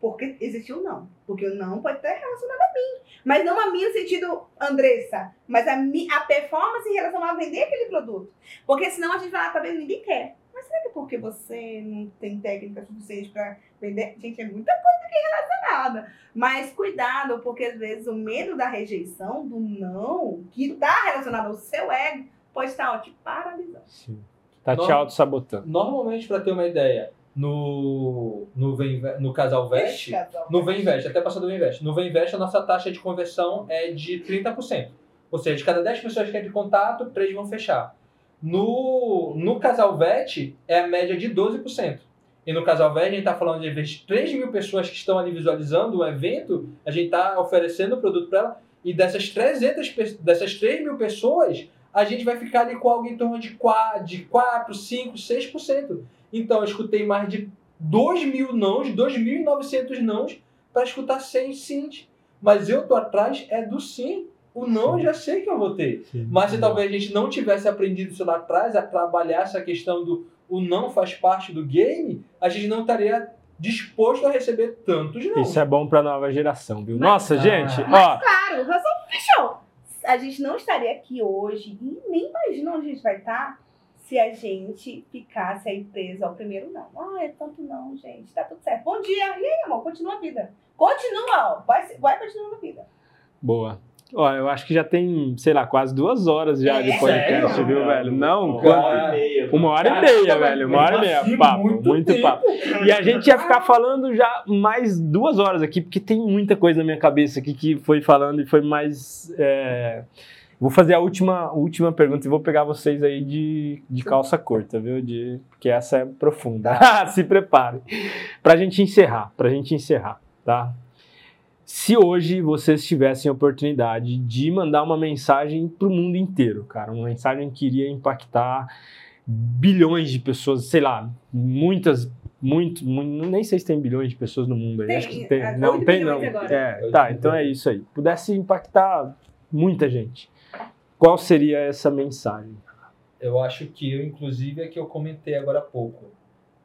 [SPEAKER 3] porque existiu o não. Porque o não pode estar relacionado a mim. Mas não a mim no sentido Andressa, mas a, mi, a performance em relação a vender aquele produto. Porque senão a gente vai lá, tá vendo? Ninguém quer. Mas será que é porque você não tem técnica suficiente para vender? Gente, é muita coisa aqui relacionada. Mas cuidado, porque às vezes o medo da rejeição, do não, que está relacionado ao seu ego, pode estar ó, te paralisando.
[SPEAKER 1] Sim. Tá te auto-sabotando.
[SPEAKER 2] Normalmente, pra ter uma ideia, no, no, Vem Ve- no Casal Veste, no Vem Investe, até passar do Vem Investe. No Vem Investe, a nossa taxa de conversão é de 30%. Ou seja, de cada 10 pessoas que entram em contato, 3 vão fechar. No, no Casal Vet, é a média de 12%. E no Casal Vet, a gente está falando de vezes 3 mil pessoas que estão ali visualizando o evento, a gente está oferecendo o produto para ela, e dessas 300, pe- dessas 3 mil pessoas, a gente vai ficar ali com algo em torno de 4, de 4 5, 6%. Então, eu escutei mais de 2 mil nãos, 2.900 nãos, para escutar 100 sims. Mas eu tô atrás é do sim. O não eu já sei que eu vou ter. Mas se talvez a gente não tivesse aprendido isso lá atrás, a trabalhar essa questão do o não faz parte do game, a gente não estaria disposto a receber tantos não.
[SPEAKER 1] Isso é bom pra nova geração, viu?
[SPEAKER 3] Mas-
[SPEAKER 1] Nossa,
[SPEAKER 2] Ah.
[SPEAKER 1] gente, ó.
[SPEAKER 3] Claro, só fechou. A gente não estaria aqui hoje e nem imagina onde a gente vai estar se a gente ficasse aí preso ao primeiro não. Ah, é tanto não, gente. Tá tudo certo. Bom dia. E aí, amor? Continua a vida. Continua, ó. Vai, vai continuando a vida.
[SPEAKER 1] Boa. Ó, eu acho que já tem, sei lá, quase duas horas já de
[SPEAKER 3] É?
[SPEAKER 1] podcast,
[SPEAKER 2] Sério?
[SPEAKER 1] viu, velho? Não,
[SPEAKER 4] Uma
[SPEAKER 1] quanto-
[SPEAKER 4] hora e meia.
[SPEAKER 1] Uma hora e
[SPEAKER 2] Cara,
[SPEAKER 1] meia,
[SPEAKER 2] tá
[SPEAKER 1] velho. Uma hora e meia. Papo,
[SPEAKER 2] muito
[SPEAKER 1] muito, papo. E a gente ia ficar falando já mais duas horas aqui, porque tem muita coisa na minha cabeça aqui que foi falando e foi mais. é, Vou fazer a última, a última pergunta e vou pegar vocês aí de, de calça curta, viu? De, porque essa é profunda. <laughs> Se prepare. Pra gente encerrar, pra gente encerrar, tá? Se hoje vocês tivessem a oportunidade de mandar uma mensagem pro mundo inteiro, cara, uma mensagem que iria impactar bilhões de pessoas, sei lá, muitas, muito, mu- nem sei se tem bilhões de pessoas no mundo aí,
[SPEAKER 3] Tem,
[SPEAKER 1] acho que tem,
[SPEAKER 3] é,
[SPEAKER 1] não tem não. É, tá, então é isso aí. Pudesse impactar muita gente. Qual seria essa mensagem?
[SPEAKER 2] Eu acho que eu, inclusive, é que eu comentei agora há pouco.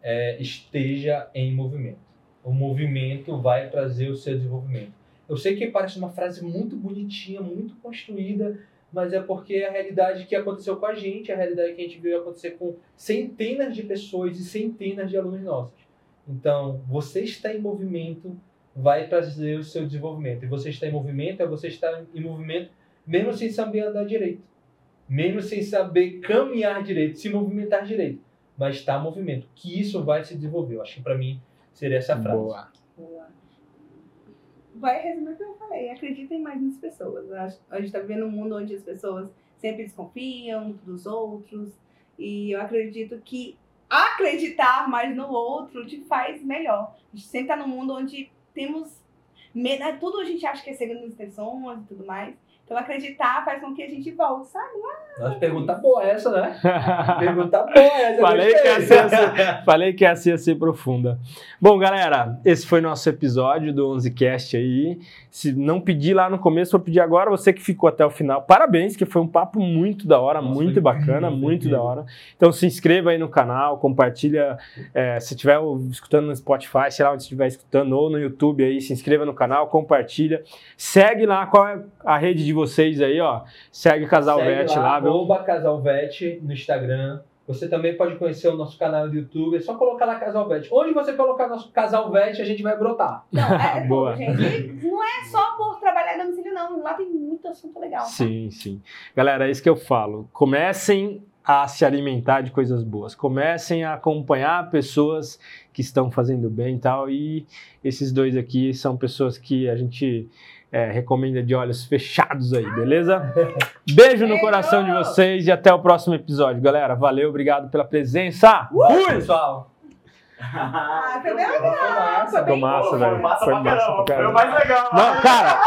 [SPEAKER 2] É, esteja em movimento. O movimento vai trazer o seu desenvolvimento. Eu sei que parece uma frase muito bonitinha, muito construída, mas é porque é a realidade que aconteceu com a gente, é a realidade que a gente viu acontecer com centenas de pessoas e centenas de alunos nossos. Então, você está em movimento vai trazer o seu desenvolvimento. E você está em movimento é você estar em movimento mesmo sem saber andar direito mesmo sem saber caminhar direito, se movimentar direito, mas está em movimento, que isso vai se desenvolver. Eu acho que para mim seria essa frase.
[SPEAKER 1] Boa.
[SPEAKER 3] Boa. Vai resumir o que eu falei. Acreditem mais nas pessoas. A gente está vivendo um mundo onde as pessoas sempre desconfiam dos outros. E eu acredito que acreditar mais no outro te faz melhor. A gente sempre está num mundo onde temos. me- né, Tudo a gente acha que é segundo as intenções e tudo mais. Então acreditar faz com que a gente volte, sabe?
[SPEAKER 2] Nossa, pergunta boa essa, né? <laughs> Pergunta boa essa.
[SPEAKER 1] Falei que essa ia ser- Falei que essa ia ser profunda. Bom, galera, esse foi nosso episódio do 11cast aí. Se não pedir lá no começo, vou pedir agora. Você que ficou até o final, parabéns, que foi um papo muito da hora,
[SPEAKER 2] Nossa,
[SPEAKER 1] muito bacana,
[SPEAKER 2] incrível,
[SPEAKER 1] muito
[SPEAKER 2] incrível.
[SPEAKER 1] da hora. Então se inscreva aí no canal, compartilha. é, se estiver escutando no Spotify, sei lá onde estiver escutando, ou no YouTube aí, se inscreva no canal, compartilha. Segue lá qual é a rede de vocês aí, ó. Segue Casal
[SPEAKER 2] Segue
[SPEAKER 1] Vet lá, viu?
[SPEAKER 2] arroba Casalvete no Instagram. Você também pode conhecer o nosso canal do YouTube. É só colocar lá Casalvete. Onde você colocar nosso Casalvete, a gente vai brotar.
[SPEAKER 3] Não, é, <laughs>
[SPEAKER 1] Boa.
[SPEAKER 3] pô, gente. Não é só por trabalhar no domicílio, não. Lá tem muito assunto legal. tá?
[SPEAKER 1] Sim, sim. Galera, é isso que eu falo. Comecem a se alimentar de coisas boas. Comecem a acompanhar pessoas que estão fazendo bem e tal. E esses dois aqui são pessoas que a gente é, recomenda de olhos fechados aí, beleza? Beijo no coração de vocês e até o próximo episódio, galera. Valeu, obrigado pela presença.
[SPEAKER 2] Fui, pessoal!
[SPEAKER 3] Ah, foi bem
[SPEAKER 2] Foi
[SPEAKER 3] legal.
[SPEAKER 2] massa.
[SPEAKER 3] Foi bem
[SPEAKER 1] Ficou massa, velho.
[SPEAKER 4] Foi massa
[SPEAKER 1] Foi
[SPEAKER 4] pra
[SPEAKER 1] massa
[SPEAKER 4] caramba. Foi o mais legal.
[SPEAKER 1] Não, cara,